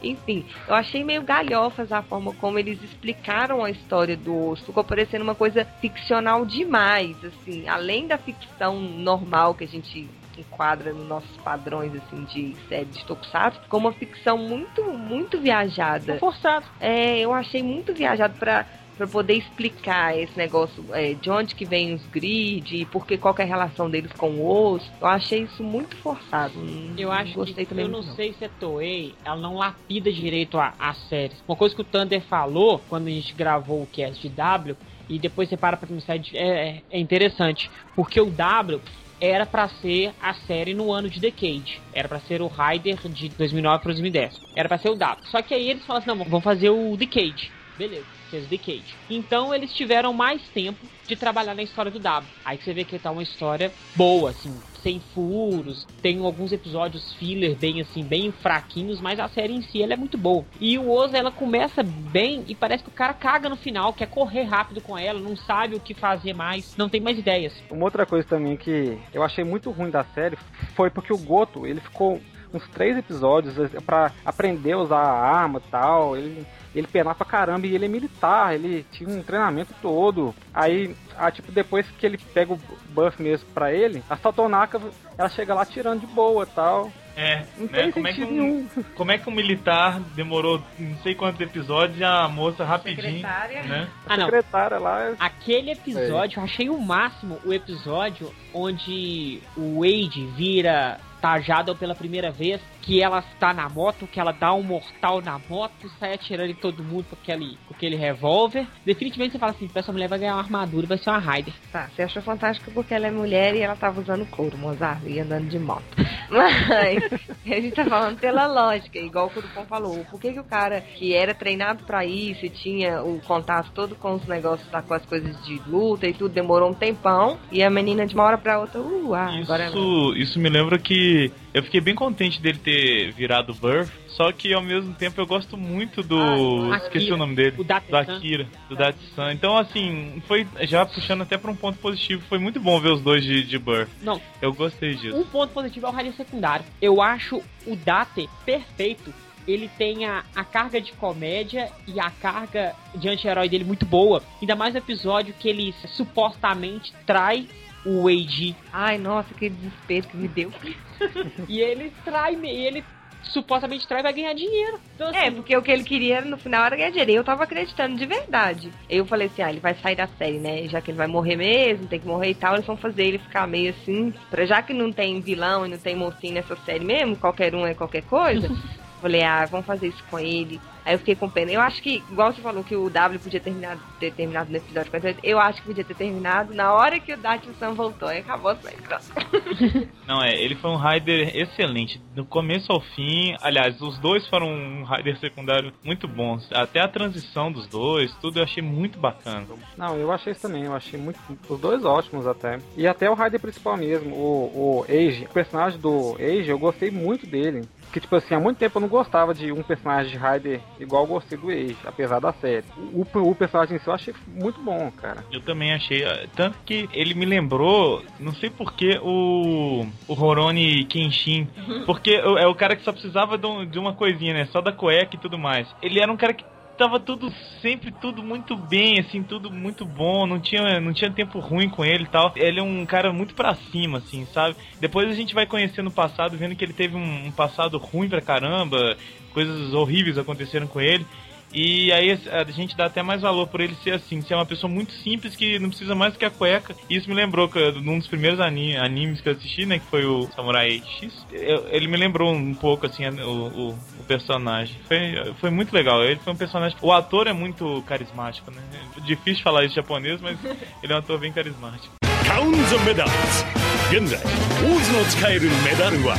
enfim, eu achei meio galhofas a forma como eles explicaram a história do osso. Ficou parecendo uma coisa ficcional demais, assim, além da ficção normal que a gente enquadra nos nossos padrões assim de série de tokusatsu, ficou uma ficção muito muito viajada. Forçado. É, eu achei muito viajado pra para poder explicar esse negócio é, de onde que vem os grid, por que qual que é a relação deles com o osso. Eu achei isso muito forçado. Não- Eu acho gostei que, também eu não muito, sei se a Toei, ela não lapida direito a, a série. Uma coisa que o Thunder falou quando a gente gravou o cast de W, e depois você para pra pensar, é, é- é interessante, porque o W era pra ser a série no ano de Decade. Era pra ser o Rider de 2009 para 2010. Era pra ser o W. Só que aí eles falaram assim, não, vamos fazer o Decade. Beleza, fez Decade. Então eles tiveram mais tempo de trabalhar na história do W. Aí você vê que tá uma história boa, assim, sem furos, tem alguns episódios filler bem assim, bem fraquinhos, mas a série em si ela é muito boa. E o Oza ela começa bem e parece que o cara caga no final, quer correr rápido com ela, não sabe o que fazer mais, não tem mais ideias. Uma outra coisa também que eu achei muito ruim da série foi porque o Goto, ele ficou uns três episódios pra aprender a usar a arma e tal. Ele, ele penar pra caramba e ele é militar, ele tinha um treinamento todo. Aí, ah, tipo, depois que ele pega o buff mesmo pra ele, a Satonaka, ela chega lá tirando de boa e tal. É, Não né? tem Como é, que um, nenhum. como é que um militar demorou não sei quantos episódios e a moça rapidinho, Secretária. né? Ah, A não. secretária lá, Aquele episódio, eu achei o máximo o episódio onde o Wade vira Tajada pela primeira vez, que ela está na moto, que ela dá um mortal na moto, sai atirando em todo mundo com aquele, com aquele revólver. Definitivamente você fala assim, essa mulher vai ganhar uma armadura, vai ser uma Raider. Tá, você achou fantástico porque ela é mulher e ela tava usando couro, Mozart, e andando de moto. Mas a gente tá falando pela lógica, igual o Curupom falou. Por que, que o cara que era treinado pra isso e tinha o contato todo com os negócios, tá, com as coisas de luta e tudo, demorou um tempão, e a menina de uma hora pra outra, uh, ah, agora Isso, isso me lembra que eu fiquei bem contente dele ter virado Birth, só que ao mesmo tempo eu gosto muito do. Ah, esqueci o nome dele. O do Date-san. Akira, do Datsun. Então, assim, foi já puxando até pra um ponto positivo. Foi muito bom ver os dois de, de Birth. Não, Eu gostei disso. Um ponto positivo é o Raider secundário. Eu acho o Date perfeito. Ele tem a, a carga de comédia e a carga de anti-herói dele muito boa. Ainda mais no episódio que ele supostamente trai o Wade. Ai, nossa, que desespero que me deu. e ele trai, me- ele supostamente trai e vai ganhar dinheiro. Então, assim, É, porque o que ele queria no final era ganhar dinheiro. E eu tava acreditando de verdade. Eu falei assim, ah, ele vai sair da série, né? Já que ele vai morrer mesmo, tem que morrer e tal, eles vão fazer ele ficar meio assim. Pra, já que não tem vilão e não tem mocinho nessa série mesmo, qualquer um é qualquer coisa. falei, ah, vamos fazer isso com ele. Aí eu fiquei com pena. Eu acho que, igual você falou que o W podia terminar, ter terminado no episódio 48, eu acho que podia ter terminado na hora que o Dati Sam voltou. Aí acabou a série. Não, é, ele foi um Rider excelente. Do começo ao fim, aliás, os dois foram um Rider secundário muito bons. Até a transição dos dois, tudo eu achei muito bacana. Não, eu achei isso também, eu achei muito. Os dois ótimos até. E até o Raider principal mesmo, o, o Age, o personagem do Age, eu gostei muito dele. Que tipo assim, há muito tempo eu não gostava de um personagem de Raider igual eu gostei do Age, apesar da série. O, o personagem em si eu achei muito bom, cara. Eu também achei. eh, Tanto que ele me lembrou, não sei porquê, o. O Horoni Kenshin. Porque o- é o cara que só precisava de, um- de uma coisinha, né? Só da cueca e tudo mais. Ele era um cara que tava tudo sempre tudo muito bem, assim, tudo muito bom, não tinha, não tinha tempo ruim com ele e tal. Ele é um cara muito pra cima, assim, sabe? Depois a gente vai conhecendo o passado, vendo que ele teve um, um passado ruim pra caramba, coisas horríveis aconteceram com ele. E aí a gente dá até mais valor por ele ser assim, ser uma pessoa muito simples que não precisa mais do que a cueca. E isso me lembrou que num dos primeiros animes que eu assisti, né, que foi o Samurai X, eu, ele me lembrou um pouco assim o, o, o, personagem. Foi, foi muito legal. Ele foi um personagem. O ator é muito carismático, né? É difícil falar isso em japonês, mas ele é um ator bem carismático. Count the medals. 現在、オーズの使えるメダルは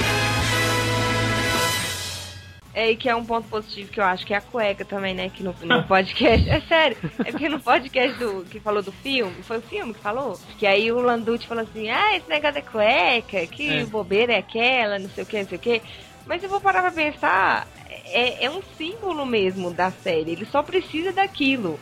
É, e que é um ponto positivo que eu acho que é a cueca também, né? Que no, no podcast. É sério, é porque no podcast do, que falou do filme, foi o filme que falou? Que aí o Landucci falou assim: ah, esse negócio é cueca, que é. bobeira é aquela, não sei o que, não sei o que. Mas eu vou parar pra pensar, é, é um símbolo mesmo da série, ele só precisa daquilo.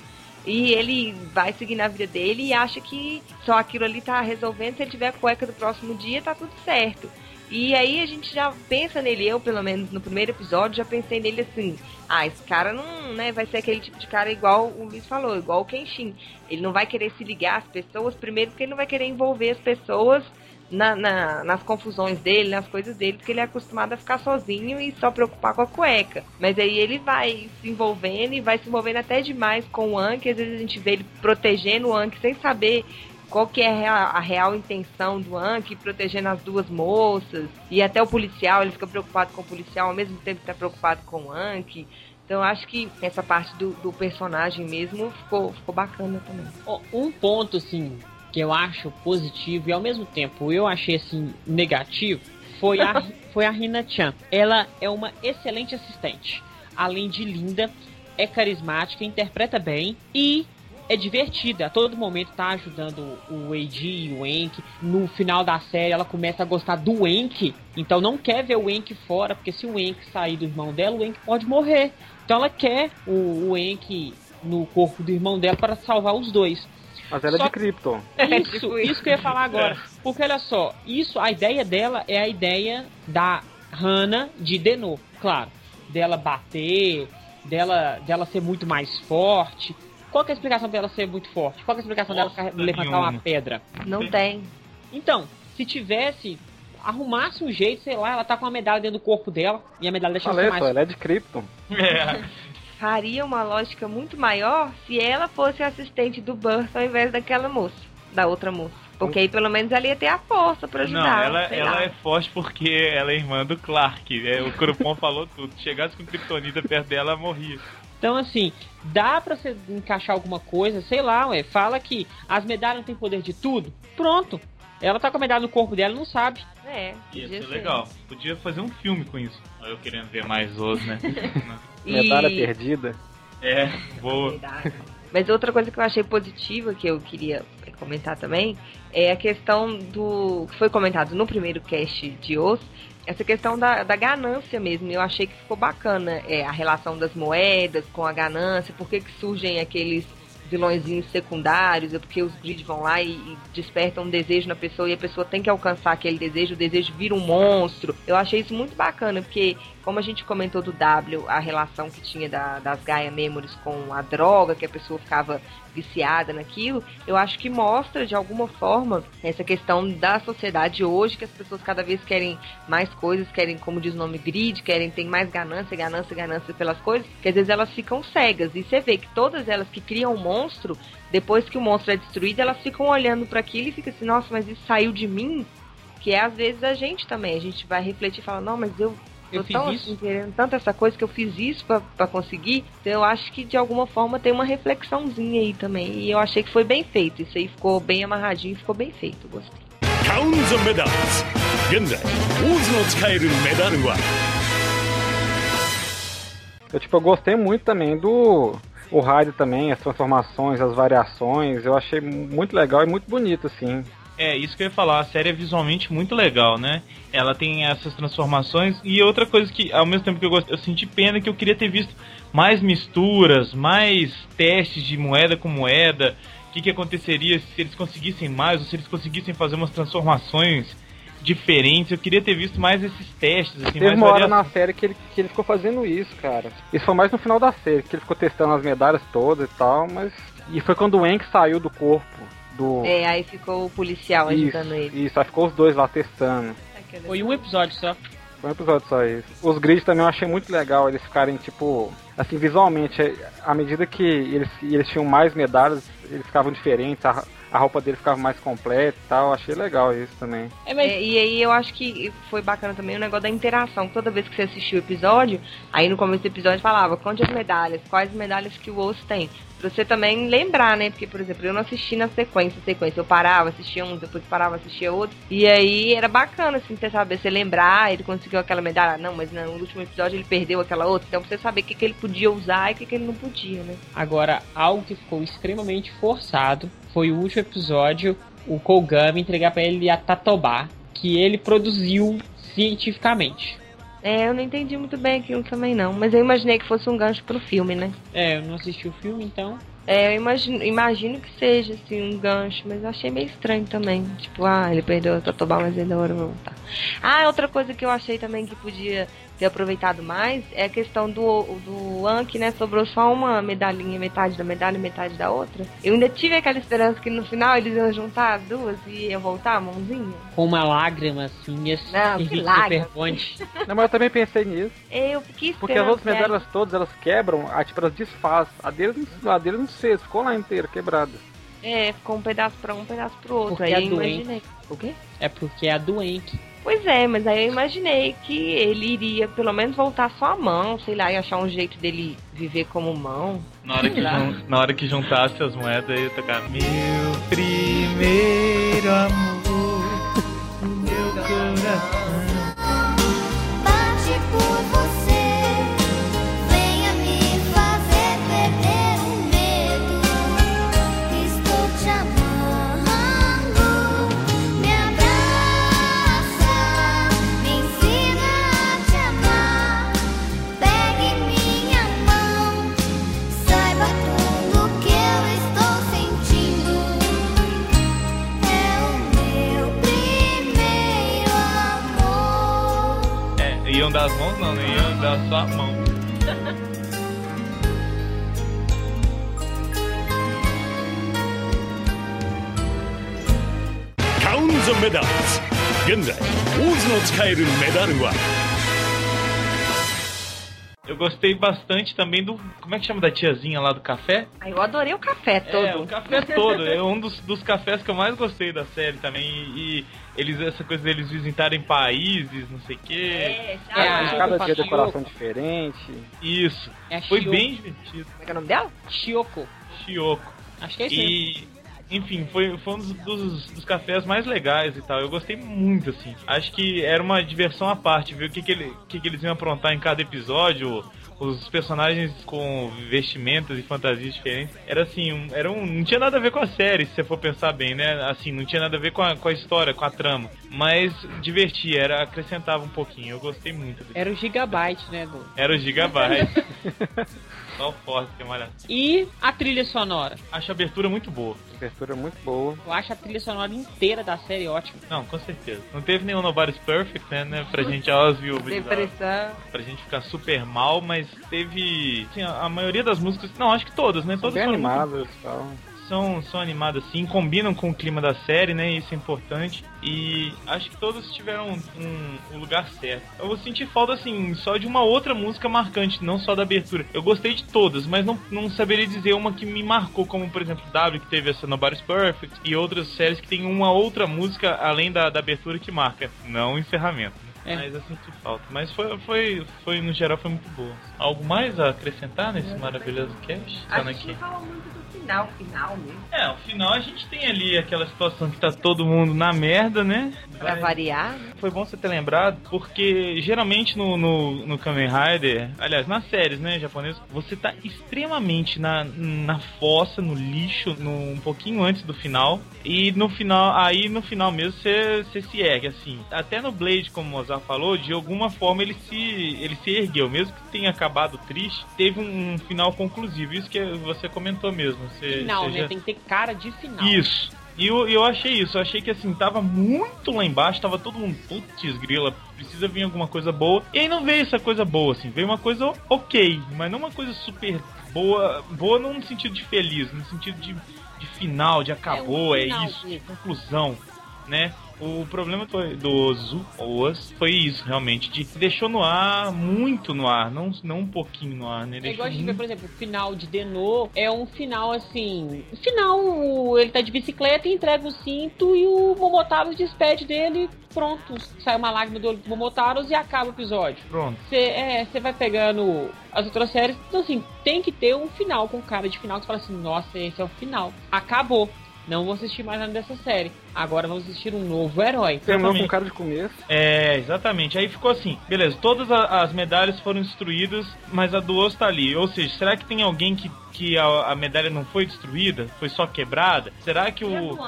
E ele vai seguir na vida dele e acha que só aquilo ali tá resolvendo. Se ele tiver cueca do próximo dia, tá tudo certo. E aí a gente já pensa nele, eu pelo menos no primeiro episódio já pensei nele assim, ah, esse cara não, né, vai ser aquele tipo de cara igual o Luiz falou, igual o Kenshin. Ele não vai querer se ligar às pessoas, primeiro porque ele não vai querer envolver as pessoas na, na, nas confusões dele, nas coisas dele, porque ele é acostumado a ficar sozinho e só preocupar com a cueca. Mas aí ele vai se envolvendo e vai se envolvendo até demais com o Anki, às vezes a gente vê ele protegendo o Anki sem saber qual que é a real intenção do Anki protegendo as duas moças. E até o policial, ele fica preocupado com o policial ao mesmo tempo que está preocupado com o Anki. Então acho que essa parte do, do, personagem mesmo ficou, ficou bacana também. Um ponto, assim, que eu acho positivo e ao mesmo tempo eu achei, assim, negativo, foi a, foi a Rina Chan. Ela é uma excelente assistente. Além de linda, é carismática, interpreta bem e é divertida. A todo momento tá ajudando o AD e o Enk. No final da série ela começa a gostar do Enk. Então não quer ver o Enk fora, porque se o Enk sair do irmão dela, o Enk pode morrer. Então ela quer o, o Enk no corpo do irmão dela para salvar os dois. Mas ela só... é de Krypton. Isso, isso que eu ia falar agora. Porque olha só, isso, a ideia dela é a ideia da Hannah de Denô, claro. Dela bater, dela, dela ser muito mais forte. Qual é a explicação dela ser muito forte? Qual é a explicação Nossa, dela levantar nenhuma. uma pedra? Não tem. Então, se tivesse, arrumasse um jeito, sei lá, ela tá com uma medalha dentro do corpo dela e a medalha deixa Falei, mais... ela é de Krypton. É. Faria uma lógica muito maior se ela fosse assistente do Burst ao invés daquela moça, da outra moça. Porque aí pelo menos ela ia ter a força pra ajudar. Não, ela, ela é forte porque ela é irmã do Clark. É, o Corupon falou tudo. Se chegasse com Kryptonita perto dela, ela morria. Então, assim, dá pra você encaixar alguma coisa, sei lá, ué, fala que as medalhas não têm poder de tudo. Pronto. Ela tá com a medalha no corpo dela e não sabe. É. Ia ser, ser legal. Podia fazer um filme com isso. Eu querendo ver mais os, né? e... Medalha perdida. É, boa. Mas outra coisa que eu achei positiva que eu queria comentar também é a questão do que foi comentado no primeiro cast de Os, essa questão da, da ganância mesmo. Eu achei que ficou bacana é, a relação das moedas com a ganância, por que surgem aqueles vilõezinhos secundários, é porque os grid vão lá e, e, despertam um desejo na pessoa e a pessoa tem que alcançar aquele desejo, o desejo vira um monstro. Eu achei isso muito bacana, porque como a gente comentou do W, a relação que tinha da, das Gaia Memories com a droga, que a pessoa ficava viciada naquilo, eu acho que mostra de alguma forma essa questão da sociedade hoje, que as pessoas cada vez querem mais coisas, querem, como diz o nome, grid, querem, tem mais ganância, ganância, ganância pelas coisas, que às vezes elas ficam cegas. E você vê que todas elas que criam um monstro, depois que o monstro é destruído, elas ficam olhando para aquilo e ficam assim, nossa, mas isso saiu de mim? Que é às vezes a gente também, a gente vai refletir e fala, não, mas eu eu fiz tão, isso. Assim, querendo tanto essa coisa que eu fiz isso para conseguir. Então eu acho que de alguma forma tem uma reflexãozinha aí também. E eu achei que foi bem feito. Isso aí ficou bem amarradinho, ficou bem feito. Gostei. Count the medals. 現在、オーズの使えるメダルは Eu tipo, eu gostei muito também do o rádio também, as transformações, as variações, eu achei muito legal e muito bonito assim. É, isso que eu ia falar, a série é visualmente muito legal, né? Ela tem essas transformações e outra coisa que, ao mesmo tempo que eu gosto, eu senti pena que eu queria ter visto mais misturas, mais testes de moeda com moeda, o que, que aconteceria se eles conseguissem mais, ou se eles conseguissem fazer umas transformações diferentes. Eu queria ter visto mais esses testes, assim, Teve uma hora variação. na série que ele, que ele ficou fazendo isso, cara. Isso foi mais no final da série, que ele ficou testando as medalhas todas e tal, mas. E foi quando o Hank saiu do corpo do. É, aí ficou o policial isso, ajudando ele. isso, aí ficou os dois lá testando. Foi um episódio só. Foi um episódio só isso. Os grids também eu achei muito legal, eles ficarem, tipo, assim, visualmente, é, à medida que eles, eles tinham mais medalhas, eles ficavam diferentes, a, a roupa dele ficava mais completa e tal, achei legal isso também. É, mas É, e aí eu acho que foi bacana também o negócio da interação. Toda vez que você assistiu o episódio, aí no começo do episódio falava quantas medalhas, quais medalhas que o osso tem. Pra você também lembrar, né? Porque, por exemplo, eu não assisti na sequência, sequência. Eu parava, assistia um, depois parava, assistia outro. E aí era bacana, assim, você saber, você lembrar, ele conseguiu aquela medalha. Não, mas no último episódio ele perdeu aquela outra. Então pra você saber o que, que ele podia usar e o que, que ele não podia, né? agora, algo que ficou extremamente forçado foi o último episódio, o Kogami entregar pra ele a Tatobá, que ele produziu cientificamente. É, eu não entendi muito bem aquilo também não. Mas eu imaginei que fosse um gancho pro filme, né? É, eu não assisti o filme, então. É, eu imagino, imagino que seja assim um gancho, mas eu achei meio estranho também. Tipo, ah, ele perdeu o Totobá, mas ele agora vai voltar. Ah, outra coisa que eu achei também que podia ter aproveitado mais é a questão do, do Anki, né? Sobrou só uma medalhinha, metade da medalha e metade da outra. Eu ainda tive aquela esperança que no final eles iam juntar as duas e ia voltar a mãozinha. Com uma lágrima assim, ia Não, que lágrima. Não, mas eu também pensei nisso, Eu fiquei porque as outras medalhas todas, elas quebram, a, tipo, elas desfazem. A dele, não- a dele não sei, ficou lá inteira, quebrada. É, ficou um pedaço pra um, um pedaço pro outro. Porque Aí é eu doente. imaginei. O quê? É porque é a doente. Pois é, mas aí eu imaginei que ele iria pelo menos voltar só a mão, sei lá, e achar um jeito dele viver como mão. Na hora, que Sei lá. jun- na hora que juntasse as moedas, ia tocar Meu primeiro amor, meu coração. Bate por você, iam das mãos, não, nem iam da sua mão. Count the medals! 現在、オーズの使えるメダルは Eu gostei bastante também do. Como é que chama da tiazinha lá do café? Aí eu adorei o café todo. É, o café todo. É um dos, dos cafés que eu mais gostei da série também. E, e eles, essa coisa deles visitarem países, não sei o quê. É, É, sabe? a- Cada dia decoração diferente. Isso. É Foi bem divertido. Como é que é o nome dela? Shioko. Chioko. Acho que é isso. E, enfim, foi, foi um dos, dos, dos cafés mais legais e tal. Eu gostei muito, assim. Acho que era uma diversão à parte, ver o que, que, ele, que, que eles iam aprontar em cada episódio. Os personagens com vestimentas e fantasias diferentes. Era assim, um, era um, não tinha nada a ver com a série, se você for pensar bem, né? Assim, não tinha nada a ver com a, com a história, com a trama. Mas divertia, era, acrescentava um pouquinho. Eu gostei muito. Era o Gigabyte, né? Do... Era o Gigabyte. Só o forte, que maravilha. E a trilha sonora. Acho a abertura muito boa. Abertura muito boa. Eu acho a trilha sonora inteira da série ótima. Não, com certeza. Não teve nenhum Nobody's Perfect, né? né pra gente, ó, as viúvas. Depressão. Pra gente ficar super mal, mas teve. Assim, a, a maioria das músicas. Não, acho que todas, né? São Todas bem foram muito- animadas e tal. São, são animadas sim, combinam com o clima da série, né? Isso é importante. E acho que todas tiveram um, um lugar certo. Eu vou sentir falta, assim, só de uma outra música marcante, não só da abertura. Eu gostei de todas, mas não, não saberia dizer uma que me marcou, como por exemplo W, que teve essa Nobody's Perfect, e outras séries que tem uma outra música além da, da abertura que marca, não o encerramento. né? É. Mas eu senti falta. Mas foi, foi, foi, no geral, foi muito boa. Algo mais a acrescentar nesse maravilhoso cast? Tá Acho aqui. que fala muito final, final mesmo. É, no final a gente tem ali aquela situação que tá todo mundo na merda, né? Pra variar, né? Foi bom você ter lembrado, porque geralmente no, no, no Kamen Rider, aliás, nas séries, né, japonesas, você tá extremamente na, na fossa, no lixo, no, um pouquinho antes do final. E no final, aí no final mesmo você você se ergue, assim. Até no Blade, como o Mozart falou, de alguma forma ele se, ele se ergueu. Mesmo que tenha acabado triste, teve um, um final conclusivo. Isso que você comentou mesmo. Você, Final, você né? já- Tem que ter cara de final. isso, E eu, eu achei isso, eu achei que assim, tava muito lá embaixo, tava todo mundo, putz, grila, precisa vir alguma coisa boa. E aí não veio essa coisa boa, assim, veio uma coisa ok, mas não uma coisa super boa, boa não no sentido de feliz, no sentido de, de final, de acabou, é, final isso, mesmo. conclusão, né? O problema do Zu ou Us foi isso, realmente, de deixou no ar, muito no ar, não, não um pouquinho no ar, né? É Deixou igual a gente vê, muito- por exemplo, o final de Denô é um final assim. Final, ele tá de bicicleta, entrega o cinto e o Momotaros despede dele. Pronto, sai uma lágrima do olho do Momotaros e acaba o episódio. Pronto. Você é, vai pegando as outras séries, então assim, tem que ter um final com cara de final que você fala assim, nossa, esse é o final. Acabou. Não vou assistir mais nada dessa série. Agora vamos assistir um novo herói. Terminou com cara de começo. É, exatamente. Aí ficou assim, beleza, todas a- as medalhas foram destruídas, mas a do osso tá ali. Ou seja, será que tem alguém que, que a, a medalha não foi destruída? Foi só quebrada? Será que o.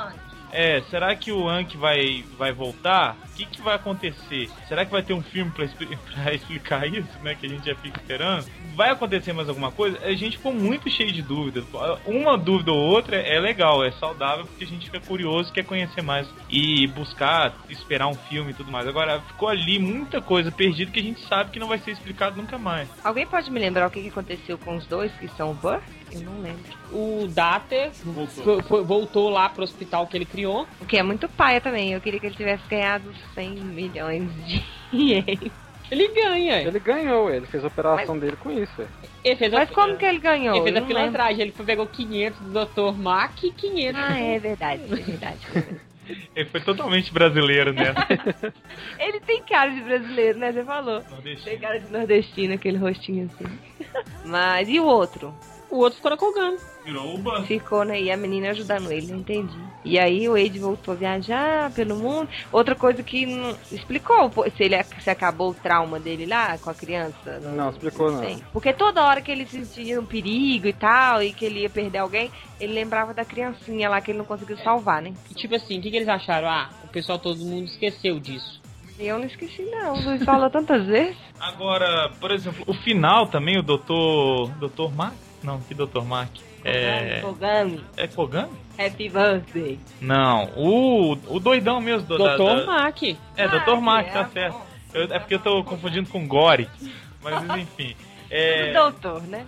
É, será que o Anki vai, vai voltar? O que, que vai acontecer? Será que vai ter um filme pra, pra explicar isso, né? Que a gente já fica esperando? Vai acontecer mais alguma coisa? A gente ficou muito cheio de dúvidas. Uma dúvida ou outra é legal, é saudável, porque a gente fica curioso, quer conhecer mais e buscar, esperar um filme e tudo mais. Agora, ficou ali muita coisa perdida que a gente sabe que não vai ser explicado nunca mais. Alguém pode me lembrar o que que aconteceu com os dois que são o Burr? Eu não lembro. O Dater foi- voltou lá pro hospital que ele criou. O que é muito paia também. Eu queria que ele tivesse ganhado 100 milhões de ienes. Ele ganha. Ele ganhou, ele fez a operação dele com isso. é. Ele fez Mas a, como que ele ganhou? Ele fez Eu a lembro. pilantragem. Ele foi- pegou 500 do Dr. Mack e 500 Ah, é verdade, é verdade. Ele foi totalmente brasileiro, né? ele tem cara de brasileiro, né? Você falou. Tem cara de nordestino, aquele rostinho assim. Mas e o outro? O outro ficou na Kogan. Virou o Ban. Ficou, né? E a menina ajudando ele, não entendi. E aí o Wade voltou a viajar pelo mundo. Outra coisa que não explicou se ele se acabou o trauma dele lá com a criança. Não, explicou não. sei. Porque toda hora que ele sentia um perigo e tal, e que ele ia perder alguém, ele lembrava da criancinha lá que ele não conseguiu salvar, né? E tipo assim, o que, que eles acharam? Ah, o pessoal todo mundo esqueceu disso. Eu não esqueci, não. O Luiz falou tantas vezes. Agora, por exemplo, o final também, o doutor. Doutor Mark? Não, que doutor Mark? É. Fogami, É Kogan? happy birthday. Não, o, o doidão mesmo do Dr. da- Mack. É, Dr. Mark, é, tá certo. Eu- é porque eu tô confundindo com Gore. Mas enfim. O É, doutor, né?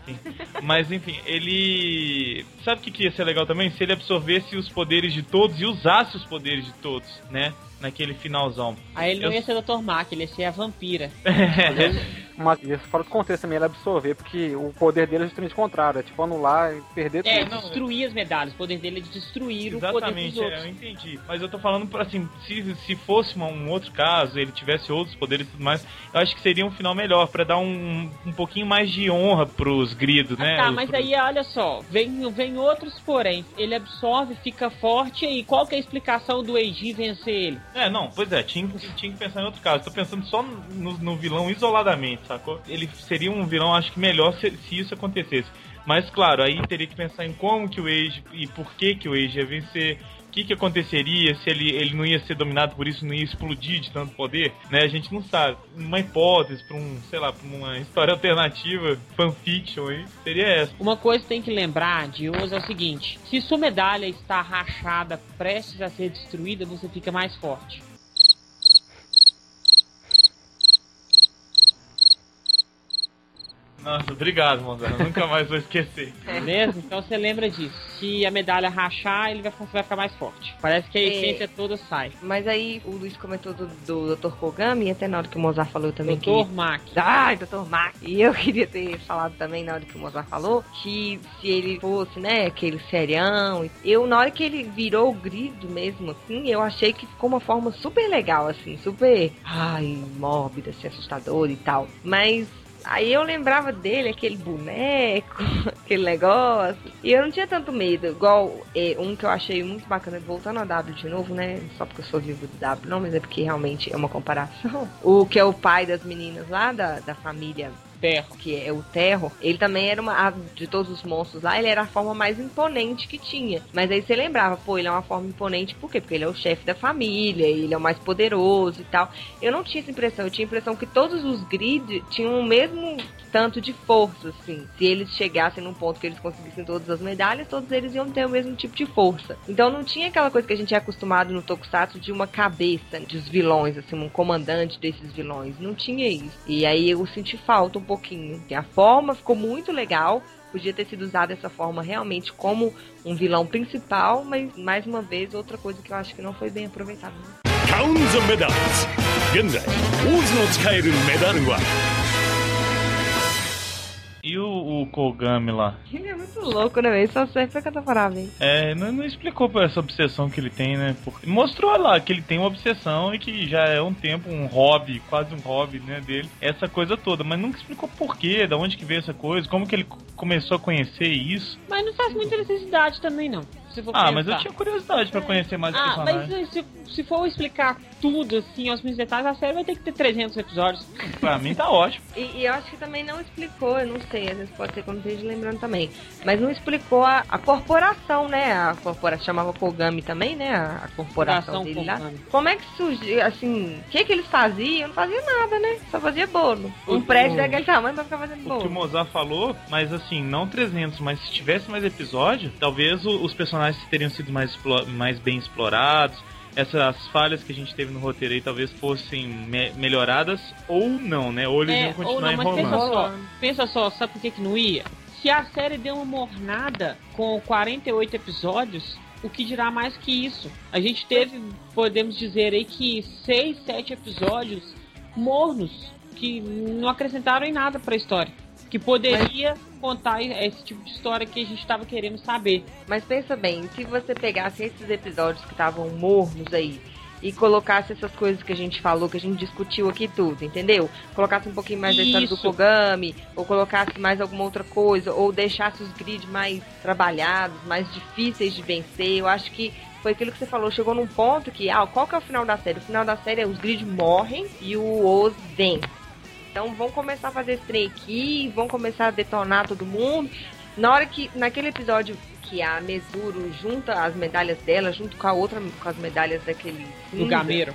mas enfim, ele. Sabe o que, que ia ser legal também? Se ele absorvesse os poderes de todos e usasse os poderes de todos, né? Naquele finalzão. Aí ele não Eu- ia ser Dr. Mack, ele ia ser a vampira. Mas isso fora do contexto também, ele absorver, porque o poder dele é justamente o contrário, é tipo anular e perder É, tudo. não, destruir as medalhas. O poder dele é de destruir o poder dos Exatamente, é, eu outros. entendi. Mas eu tô falando por assim, se, se fosse um outro caso, ele tivesse outros poderes e tudo mais, eu acho que seria um final melhor, pra dar um, um pouquinho mais de honra pros gridos, né? Tá, Os- mas pros- aí olha só, vem, vem outros porém. Ele absorve, fica forte e qual que é a explicação do Eiji vencer ele? É, não, pois é, tinha, que- tinha que pensar em outro caso. Tô pensando só no, no vilão isoladamente, sacou? Ele seria um vilão, acho que melhor se, se isso acontecesse. Mas claro, aí teria que pensar em como que o Age e por que que o Age ia vencer. O que, que aconteceria se ele, ele não ia ser dominado por isso, não ia explodir de tanto poder, né? A gente não sabe. Uma hipótese para um, sei lá, uma história alternativa, fanfiction aí, seria essa. Uma coisa que tem que lembrar de hoje é o seguinte: se sua medalha está rachada, prestes a ser destruída, você fica mais forte. Nossa, obrigado, Mozart. Nunca mais vou esquecer. Beleza? Então você lembra disso. Se a medalha rachar, ele vai, vai ficar mais forte. Parece que a É. essência toda sai. Mas aí o Luiz comentou do, do Dr. Kogami, e até na hora que o Mozart falou também que Doutor Mack. Ai, Dr. Mac. E eu queria ter falado também na hora que o Mozart falou que se ele fosse, né, aquele serião. Eu, na hora que ele virou o grido mesmo, assim, eu achei que ficou uma forma super legal, assim, super. Ai, mórbida, assim, assustador e tal. Mas. Aí eu lembrava dele, aquele boneco, aquele negócio. E eu não tinha tanto medo. Igual é, um que eu achei muito bacana, voltando ao W de novo, né? Só porque eu sou vivo do W, não, mas é porque realmente é uma comparação. O que é o pai das meninas lá, da, da família Terra. que é o Terror, ele também era uma. a- De todos os monstros lá, ele era a forma mais imponente que tinha. Mas aí você lembrava, pô, ele é uma forma imponente por quê? Porque ele é o chefe da família, ele é o mais poderoso e tal. Eu não tinha essa impressão, eu tinha a impressão que todos os grid tinham o mesmo tanto de força, assim. Se eles chegassem num ponto que eles conseguissem todas as medalhas, todos eles iam ter o mesmo tipo de força. Então não tinha aquela coisa que a gente é acostumado no Tokusatsu de uma cabeça dos vilões, assim, um comandante desses vilões. Não tinha isso. E aí eu senti falta um pouquinho. A forma ficou muito legal. Podia ter sido usada dessa forma realmente como um vilão principal, mas mais uma vez outra coisa que eu acho que não foi bem aproveitada. né? カウンザメダルズ現在オーズの使えるメダルは E o, o Kogami lá? Ele é muito louco, né? Ele só serve pra cantar parabéns. É, não, não explicou pra essa obsessão que ele tem, né? Porque mostrou lá que ele tem uma obsessão e que já é um tempo um hobby, quase um hobby, né, dele, essa coisa toda. Mas nunca explicou por quê, da onde que veio essa coisa, como que ele co- começou a conhecer isso. Mas não faz muita necessidade também, não. Se for Ah, mas eu tinha curiosidade pra conhecer mais o Ah, personagem. mas se, se for explicar tudo, assim, aos mínimos detalhes, a série vai ter que ter 300 episódios. Pra mim tá ótimo. E, e eu acho que também não explicou, eu não sei, às vezes pode ser não esteja lembrando também. Mas não explicou a, a corporação, né? A corporação chamava Kogami também, né? A, a corporação dele lá. Como é que surgiu, assim, o que que eles faziam? Não fazia nada, né? Só fazia bolo. Um O- prédio daquele tamanho pra ficar fazendo O que o bolo. Mozart falou, mas assim, não 300, mas se tivesse mais episódio, talvez o- os personagens teriam sido mais, mais bem explorados. Essas falhas que a gente teve no roteiro aí talvez fossem me- melhoradas ou não, né? Ou eles É, iam continuar não, mas pensa enrolando. só, pensa só, sabe por que, que não ia? Se a série deu uma mornada com 48 episódios, o que dirá mais que isso? A gente teve, podemos dizer aí que 6, 7 episódios mornos, que não acrescentaram em nada pra história. Que poderia contar esse tipo de história que a gente estava querendo saber. Mas pensa bem, se você pegasse esses episódios que estavam mornos aí e colocasse essas coisas que a gente falou, que a gente discutiu aqui tudo, entendeu? Colocasse um pouquinho mais da história do. Kogami, ou colocasse mais alguma outra coisa, ou deixasse os grids mais trabalhados, mais difíceis de vencer, eu acho que foi aquilo que você falou, chegou num ponto que, ah, qual que é o final da série? O final da série é os grids morrem e o Oz vence. Então vão começar a fazer esse trem aqui, vão começar a detonar todo mundo. Na hora que, naquele episódio que a Mesuro junta as medalhas dela, junto com a outra, com as medalhas daquele... Do cinza, Gameiro.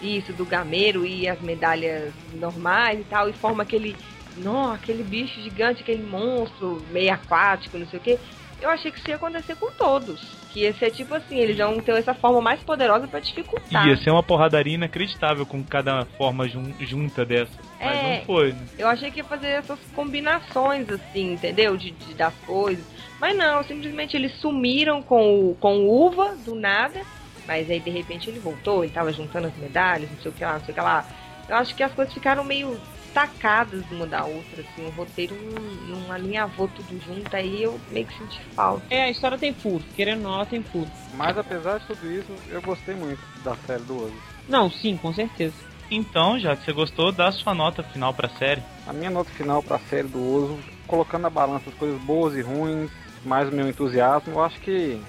Isso, do gameiro e as medalhas normais e tal, e forma aquele... Não, aquele bicho gigante, aquele monstro meio aquático, não sei o quê. Eu achei que isso ia acontecer com todos. Que ia ser tipo assim, eles iam ter essa forma mais poderosa pra dificultar. Ia ser uma porradaria inacreditável com cada forma jun- junta dessa. Mas É. não foi, né? Eu achei que ia fazer essas combinações, assim, entendeu? De, de- das coisas. Mas não, simplesmente eles sumiram com o, com o Uva do nada. Mas aí de repente ele voltou, ele tava juntando as medalhas, não sei o que lá, não sei o que lá. Eu acho que as coisas ficaram meio tacadas uma da outra, assim, o roteiro não, não alinhavou tudo junto, aí eu meio que senti falta. É, a história tem furo. Querendo ou não, ela tem furo. Mas apesar de tudo isso, eu gostei muito da série do Ozo. Não, sim, com certeza. Então, já que você gostou, dá sua nota final pra série. A minha nota final pra série do Ozo, colocando na balança as coisas boas e ruins, mais o meu entusiasmo, eu acho que.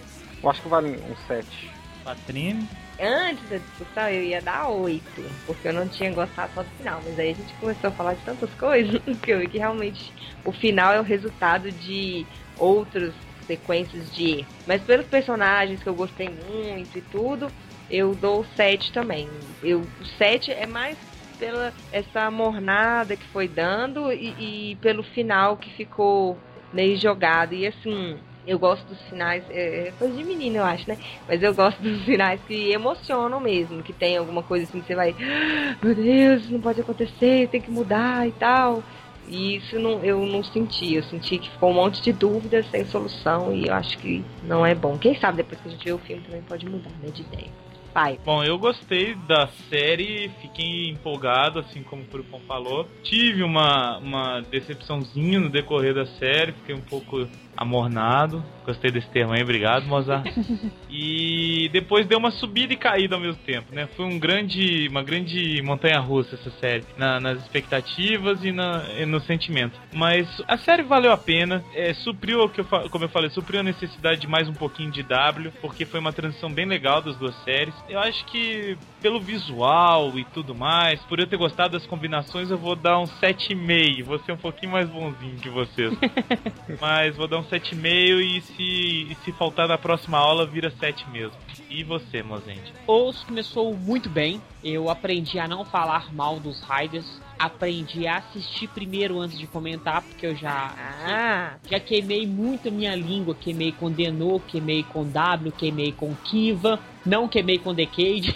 Eu acho que vale um 7. Patrine. Antes da discussão eu ia dar 8, porque eu não tinha gostado só do final, mas aí a gente começou a falar de tantas coisas que eu vi que realmente o final é o resultado de outras sequências de. Mas pelos personagens que eu gostei muito e tudo, eu dou 7 também. Eu, o 7 é mais pela essa mornada que foi dando e, e pelo final que ficou meio jogado. E assim, eu gosto dos finais, é é coisa de menino, eu acho, né? Mas eu gosto dos finais que emocionam mesmo, que tem alguma coisa assim que você vai, "Ah, meu Deus, isso não pode acontecer, tem que mudar e tal. E isso não, eu não senti, eu senti que ficou um monte de dúvidas sem solução e eu acho que não é bom. Quem sabe depois que a gente vê o filme também pode mudar, né, de ideia. Vai. Bom, eu gostei da série, fiquei empolgado, assim como o Furupom falou. Tive uma, uma decepçãozinha no decorrer da série, fiquei um pouco amornado. Gostei desse termo aí, obrigado, Mozart. e depois deu uma subida e caída ao mesmo tempo, né? Foi um grande, uma grande montanha russa essa série, na- nas expectativas e, na, e no sentimento. Mas a série valeu a pena, é, supriu, o que eu, como eu falei, supriu a necessidade de mais um pouquinho de W, porque foi uma transição bem legal das duas séries. Eu acho que pelo visual e tudo mais, por eu ter gostado das combinações, eu vou dar um 7,5. Vou ser um pouquinho mais bonzinho que vocês. Mas vou dar um 7,5 e se, e se faltar na próxima aula, vira 7 mesmo. E você, Mozende? Os começou muito bem. Eu aprendi a não falar mal dos Riders. Aprendi a assistir primeiro antes de comentar, porque eu já Ah, já queimei muito a minha língua. Queimei com Denô, queimei com W, queimei com Kiva. Não queimei com Decade.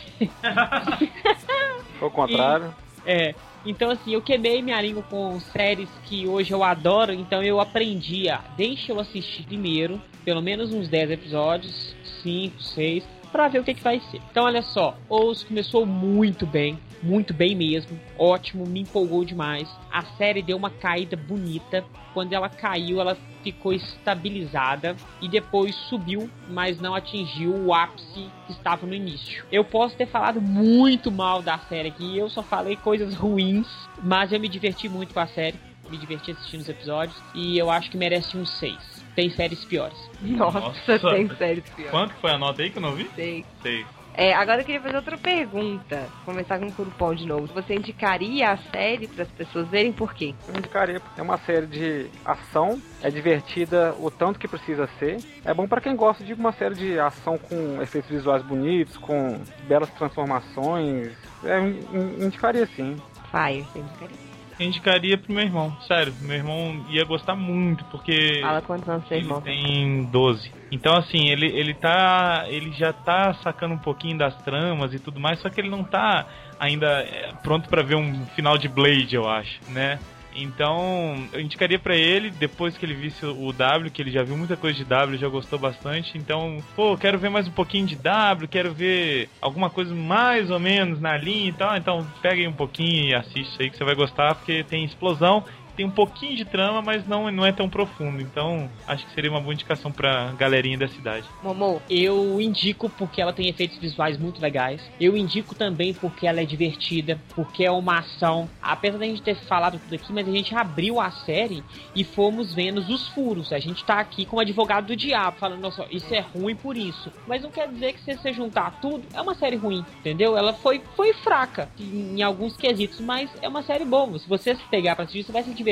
Foi o contrário. É. Então, assim, eu queimei minha língua com séries que hoje eu adoro, então eu aprendi a. Deixa eu assistir primeiro, pelo menos uns 10 episódios, 5, 6, pra ver o que, que vai ser. Então, olha só, Ous começou muito bem, muito bem mesmo, ótimo, me empolgou demais. A série deu uma caída bonita. Quando ela caiu, ela ficou estabilizada e depois subiu, mas não atingiu o ápice que estava no início. Eu posso ter falado muito mal da série aqui, eu só falei coisas ruins, mas eu me diverti muito com a série, me diverti assistindo os episódios e eu acho que merece um 6. Tem séries piores. nossa, Nossa. tem séries piores. Quanto foi a nota aí que eu não vi? Sei. Sei. É, agora eu queria fazer outra pergunta. Começar com o Curupom de novo. Você indicaria a série para as pessoas verem por quê? Eu indicaria, porque é uma série de ação, é divertida o tanto que precisa ser. É bom pra quem gosta de uma série de ação com efeitos visuais bonitos, com belas transformações. É, in- indicaria sim. Fire, você indicaria? Eu indicaria pro meu irmão, sério. Meu irmão ia gostar muito, porque. Fala quantos anos seu Ele irmão tem. tem 12. Então, assim, ele, ele tá. Ele já tá sacando um pouquinho das tramas e tudo mais, só que ele não tá ainda é, pronto pra ver um final de Blade, eu acho, né? Então, eu indicaria pra ele, depois que ele visse o W, que ele já viu muita coisa de W, já gostou bastante. Então, pô, quero ver mais um pouquinho de W, quero ver alguma coisa mais ou menos na linha e tal. Então, pega aí um pouquinho e assiste aí que você vai gostar, porque tem explosão tem um pouquinho de trama, mas não, não é tão profundo. Então, acho que seria uma boa indicação pra galerinha da cidade. Momô, Eu indico porque ela tem efeitos visuais muito legais. Eu indico também porque ela é divertida, porque é uma ação. Apesar da gente ter falado tudo aqui, mas a gente abriu a série e fomos vendo os furos. A gente tá aqui como advogado do diabo, falando, nossa, isso é ruim por isso. Mas não quer dizer que se você juntar tudo, é uma série ruim, entendeu? Ela foi, foi fraca em, alguns quesitos, mas é uma série boa. Se você pegar pra assistir, você vai se divertir.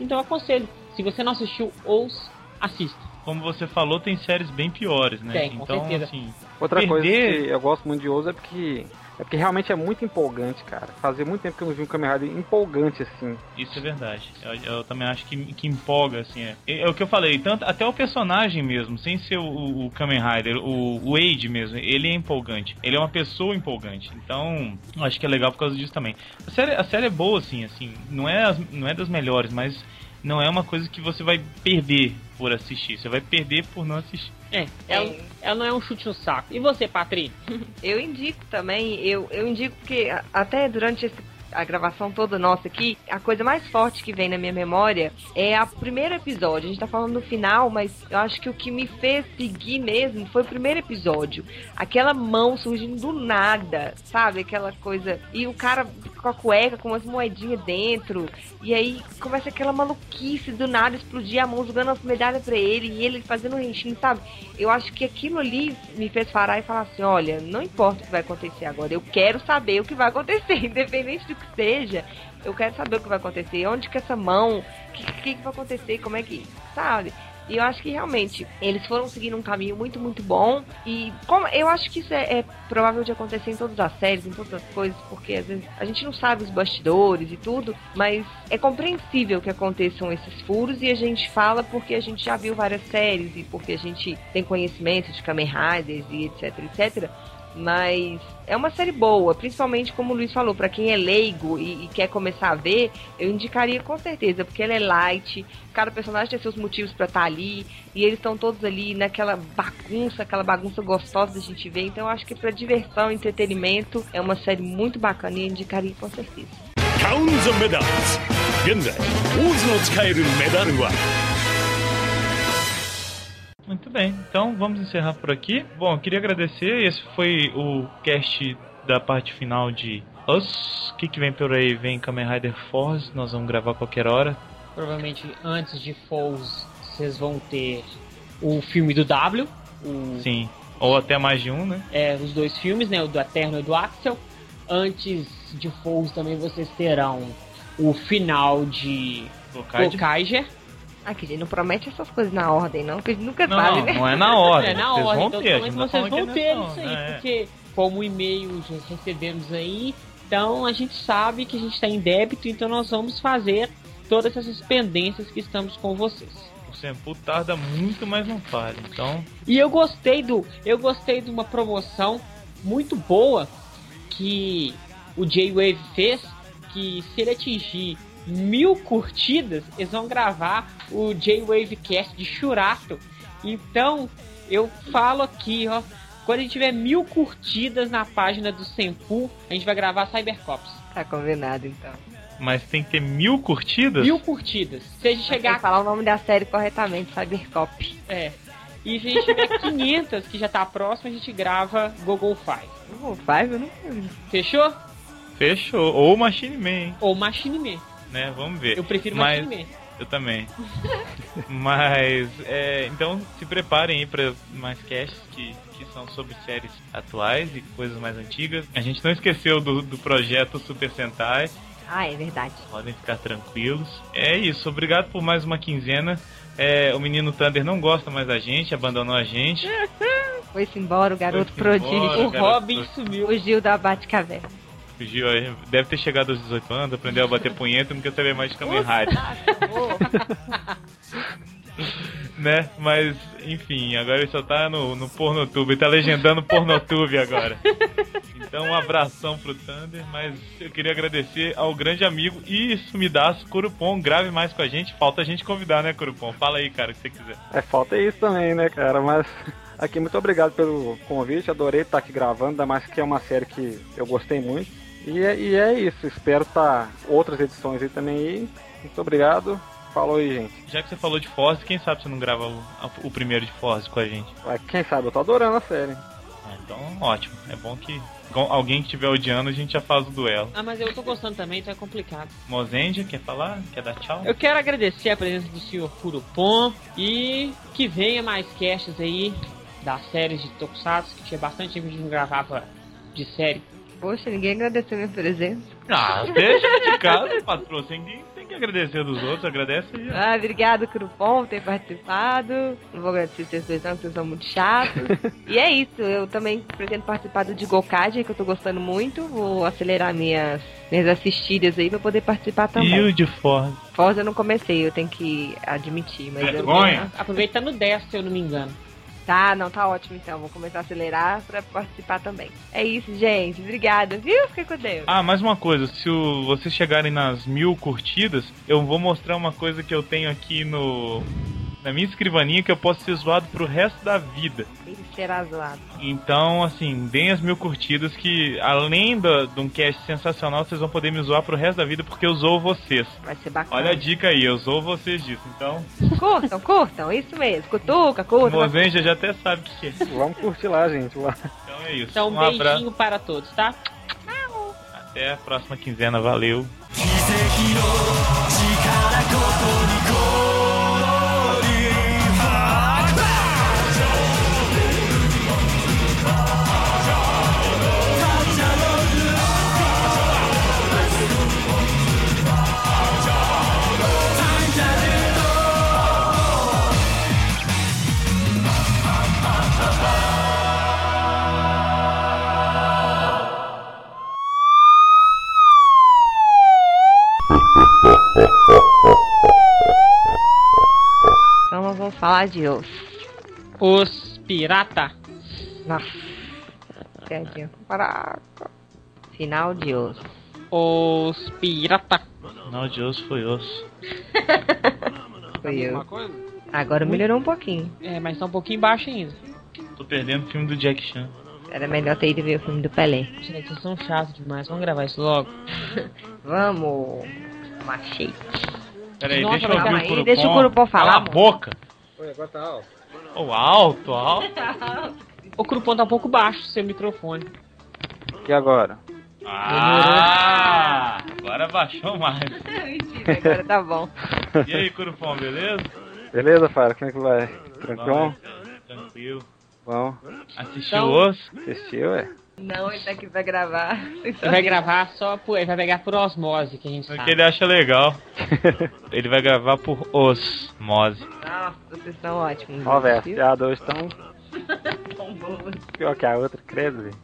Então eu aconselho. Se você não assistiu, ouça, assista. Como você falou, tem séries bem piores, né? Tem, com então, certeza. assim, Outra Perder- coisa que eu gosto muito de Ozo é porque. É porque realmente é muito empolgante, cara. Fazia muito tempo que eu não vi um Kamen Rider empolgante assim. isso é verdade. Eu, eu também acho que, que empolga, assim. É. É, é o que eu falei, tanto, até o personagem mesmo, sem ser o, o Kamen Rider, o, o mesmo, ele é empolgante. Ele é uma pessoa empolgante. Então, acho que é legal por causa disso também. A série, a série é boa, assim, assim. Não é, as- não é das melhores, mas não é uma coisa que você vai perder por assistir. Você vai perder por não assistir. É, ela, ela não é um chute no saco. E você, Patrícia? eu indico também, eu, eu indico a- até durante esse- a gravação toda nossa aqui, a coisa mais forte que vem na minha memória é o primeiro episódio. A gente tá falando no final, mas eu acho que o que me fez seguir mesmo foi o primeiro episódio. Aquela mão surgindo do nada, sabe? Aquela coisa. E o cara com a cueca, com umas moedinhas dentro. E aí começa aquela maluquice do nada, explodir a mão, jogando as medalhas pra ele, e ele fazendo um renchinho, sabe? Eu acho que aquilo ali me fez parar e falar assim: olha, não importa o que vai acontecer agora, eu quero saber o que vai acontecer, independente do que seja. Eu quero saber o que vai acontecer, onde que essa mão, o que, que, que vai acontecer, como é que, sabe? E eu acho que realmente eles foram seguindo um caminho muito, muito bom. E como eu acho que isso é, é provável de acontecer em todas as séries, em todas as coisas, porque às vezes a gente não sabe os bastidores e tudo, mas é compreensível que aconteçam esses furos e a gente fala porque a gente já viu várias séries e porque a gente tem conhecimento de Kamen Riders e etc, etc. Mas é uma série boa, principalmente como o Luiz falou, pra quem é leigo e, e quer começar a ver, eu indicaria com certeza, porque ela é light, cada personagem tem seus motivos pra estar ali, e eles estão todos ali naquela bagunça, aquela bagunça gostosa da gente ver. Então eu acho que pra diversão, entretenimento, é uma série muito bacana e eu indicaria com certeza. カウンザメダルズ現在オーズの使えるメダルは muito bem, então vamos encerrar por aqui. Bom, eu queria agradecer. Esse foi o cast da parte final de Us. O que, que vem por aí? Vem Kamen Rider Force. Nós vamos gravar qualquer hora. Provavelmente antes de Falls vocês vão ter o filme do W, o, Sim, ou até mais de um, né? é, os dois filmes, né? O do Eterno e do Axel. Antes de Fogo também vocês terão o final de Gokaiger. Aqui, a gente não promete essas coisas na ordem, não, a gente nunca Não, sabe, não, né? não é na ordem. É, na vocês ordem, vão então ter, gente tá vocês vão que é ter nessa isso aí, é. porque como e-mail já recebemos aí, então a gente sabe que a gente está em débito, então nós vamos fazer todas essas pendências que estamos com vocês. O Senpu tarda muito, mas não falha. Então, E eu gostei do. Eu gostei de uma promoção muito boa que o J-Wave fez. Que se ele atingir mil curtidas, eles vão gravar o J-Wave Cast de Churato. Então, eu falo aqui, ó. Quando a gente tiver mil curtidas na página do Senpu, a gente vai gravar Cybercops. Tá combinado, então. mas tem que ter mil curtidas? Mil curtidas. Se a gente Chegar chegar. falar o nome da série corretamente, Cybercop. É. E se a gente tiver 500, que já tá próximo, a gente grava Google Five. Uh, Five, eu não Fechou? Fechou. Ou Machine Man, hein, Ou Machine Man. Né? Vamos ver. Eu prefiro Mas- Machine Man. Eu também. Mas, é, então se preparem aí para mais casts que, que são sobre séries atuais e coisas mais antigas. A gente não esqueceu do, do projeto Super Sentai, Ah, é verdade. podem ficar tranquilos. É isso, obrigado por mais uma quinzena. É, o menino Thunder não gosta mais da gente, abandonou a gente. Foi-se embora o garoto prodígio. embora. O garoto, Robin sumiu. Fugiu da Batcaverna. Fugiu, aí, deve ter chegado aos 18 anos, aprendeu a bater punheta e não quer saber mais de Kamen Rider. né? Mas, enfim, agora ele só tá no, no Pornotube, ele tá legendando Pornotube agora. Então, um abração pro Thunder, mas eu queria agradecer ao grande amigo e sumidaço Curupom, grave mais com a gente, falta a gente convidar, né, Curupom? Fala aí, cara, o que você quiser. É, falta isso também, né, cara? Mas aqui, muito obrigado pelo convite. Adorei estar aqui gravando, ainda mais que é uma série que eu gostei muito. E é, e é isso. Espero estar outras edições aí também. E muito obrigado. Falou aí, gente. Já que você falou de Force, quem sabe você não grava o, o primeiro de Force com a gente? Vai, Quem sabe, eu tô adorando a série. Ah, então, ótimo. É bom que com alguém que estiver odiando, a gente já faz o duelo. Ah, mas eu tô gostando também, então é complicado. Mozendia, quer falar? Quer dar tchau? Eu quero agradecer a presença do senhor Kurupon e que venha mais casts aí das séries de Tokusatsu, que tinha bastante tempo que a gente não gravava de série. Poxa, ninguém agradeceu minha presença. Ah, deixa de casa, patroa. Que, tem que agradecer dos outros, agradece aí. Ah, obrigado, Crupom, por ter participado. Não vou agradecer vocês dois, não, vocês são muito chatos. e é isso, eu também pretendo participar do de Gokage, que eu tô gostando muito. Vou acelerar minhas, minhas assistidas aí pra poder participar também. E o de Force? Forza eu não comecei, eu tenho que admitir, mas eu Vergonha. Aproveita no 10, se eu não me engano. Tá, não, tá ótimo então. Vou começar a acelerar pra participar também. É isso, gente. Obrigada, viu? Fica com Deus. Ah, mais uma coisa, se o- vocês chegarem nas mil curtidas, eu vou mostrar uma coisa que eu tenho aqui no na minha escrivaninha que eu posso ser zoado pro resto da vida. Ele será zoado. Então, assim, deem as mil curtidas que, além da- de um cast sensacional, vocês vão poder me zoar pro resto da vida porque eu zoo vocês. Vai ser bacana. Olha a dica aí, eu zoo vocês disso. Então, Curtam, curtam, isso mesmo. Cutuca, curta. o Mozenja já até sabe o que é. Vamos curtir lá, gente. Lá. Então é isso. Então, um, um abraço. beijinho para todos, tá? Até a próxima quinzena. Valeu. De os. Os Pirata. Nossa. Piadinha. Caraca. Final de os. Os Pirata. Não, de osso foi osso. Foi eu. Agora melhorou um pouquinho. É, mas tá um pouquinho baixo ainda. Tô perdendo o filme do Jack Chan. Era melhor ter ido ver o filme do Pelé. Gente, vocês são chatos demais. Vamos gravar isso logo. Vamos. Machete. Peraí, Nossa, deixa eu aí, deixa o Curupom falar, Cala a boca. Oi, agora tá alto. Oh, alto, alto. O Kurupon tá um pouco baixo, seu microfone. E agora? Ah, agora baixou mais. Mentira, agora tá bom. E aí, Curupom, beleza? Beleza, Fara? Como é que vai? Tranquilo? Tranquilo. Bom. Assistiu Então- o osso? Assistiu, é? Não, ele tá aqui pra gravar. Ele vai gravar só por. Ele vai pegar por osmose, que a gente Porque sabe. ele acha legal. ele vai gravar por osmose. Nossa, vocês são ótimos. Ó, velho, as piadas hoje estão Tão boas. pior que a outra, credo, velho.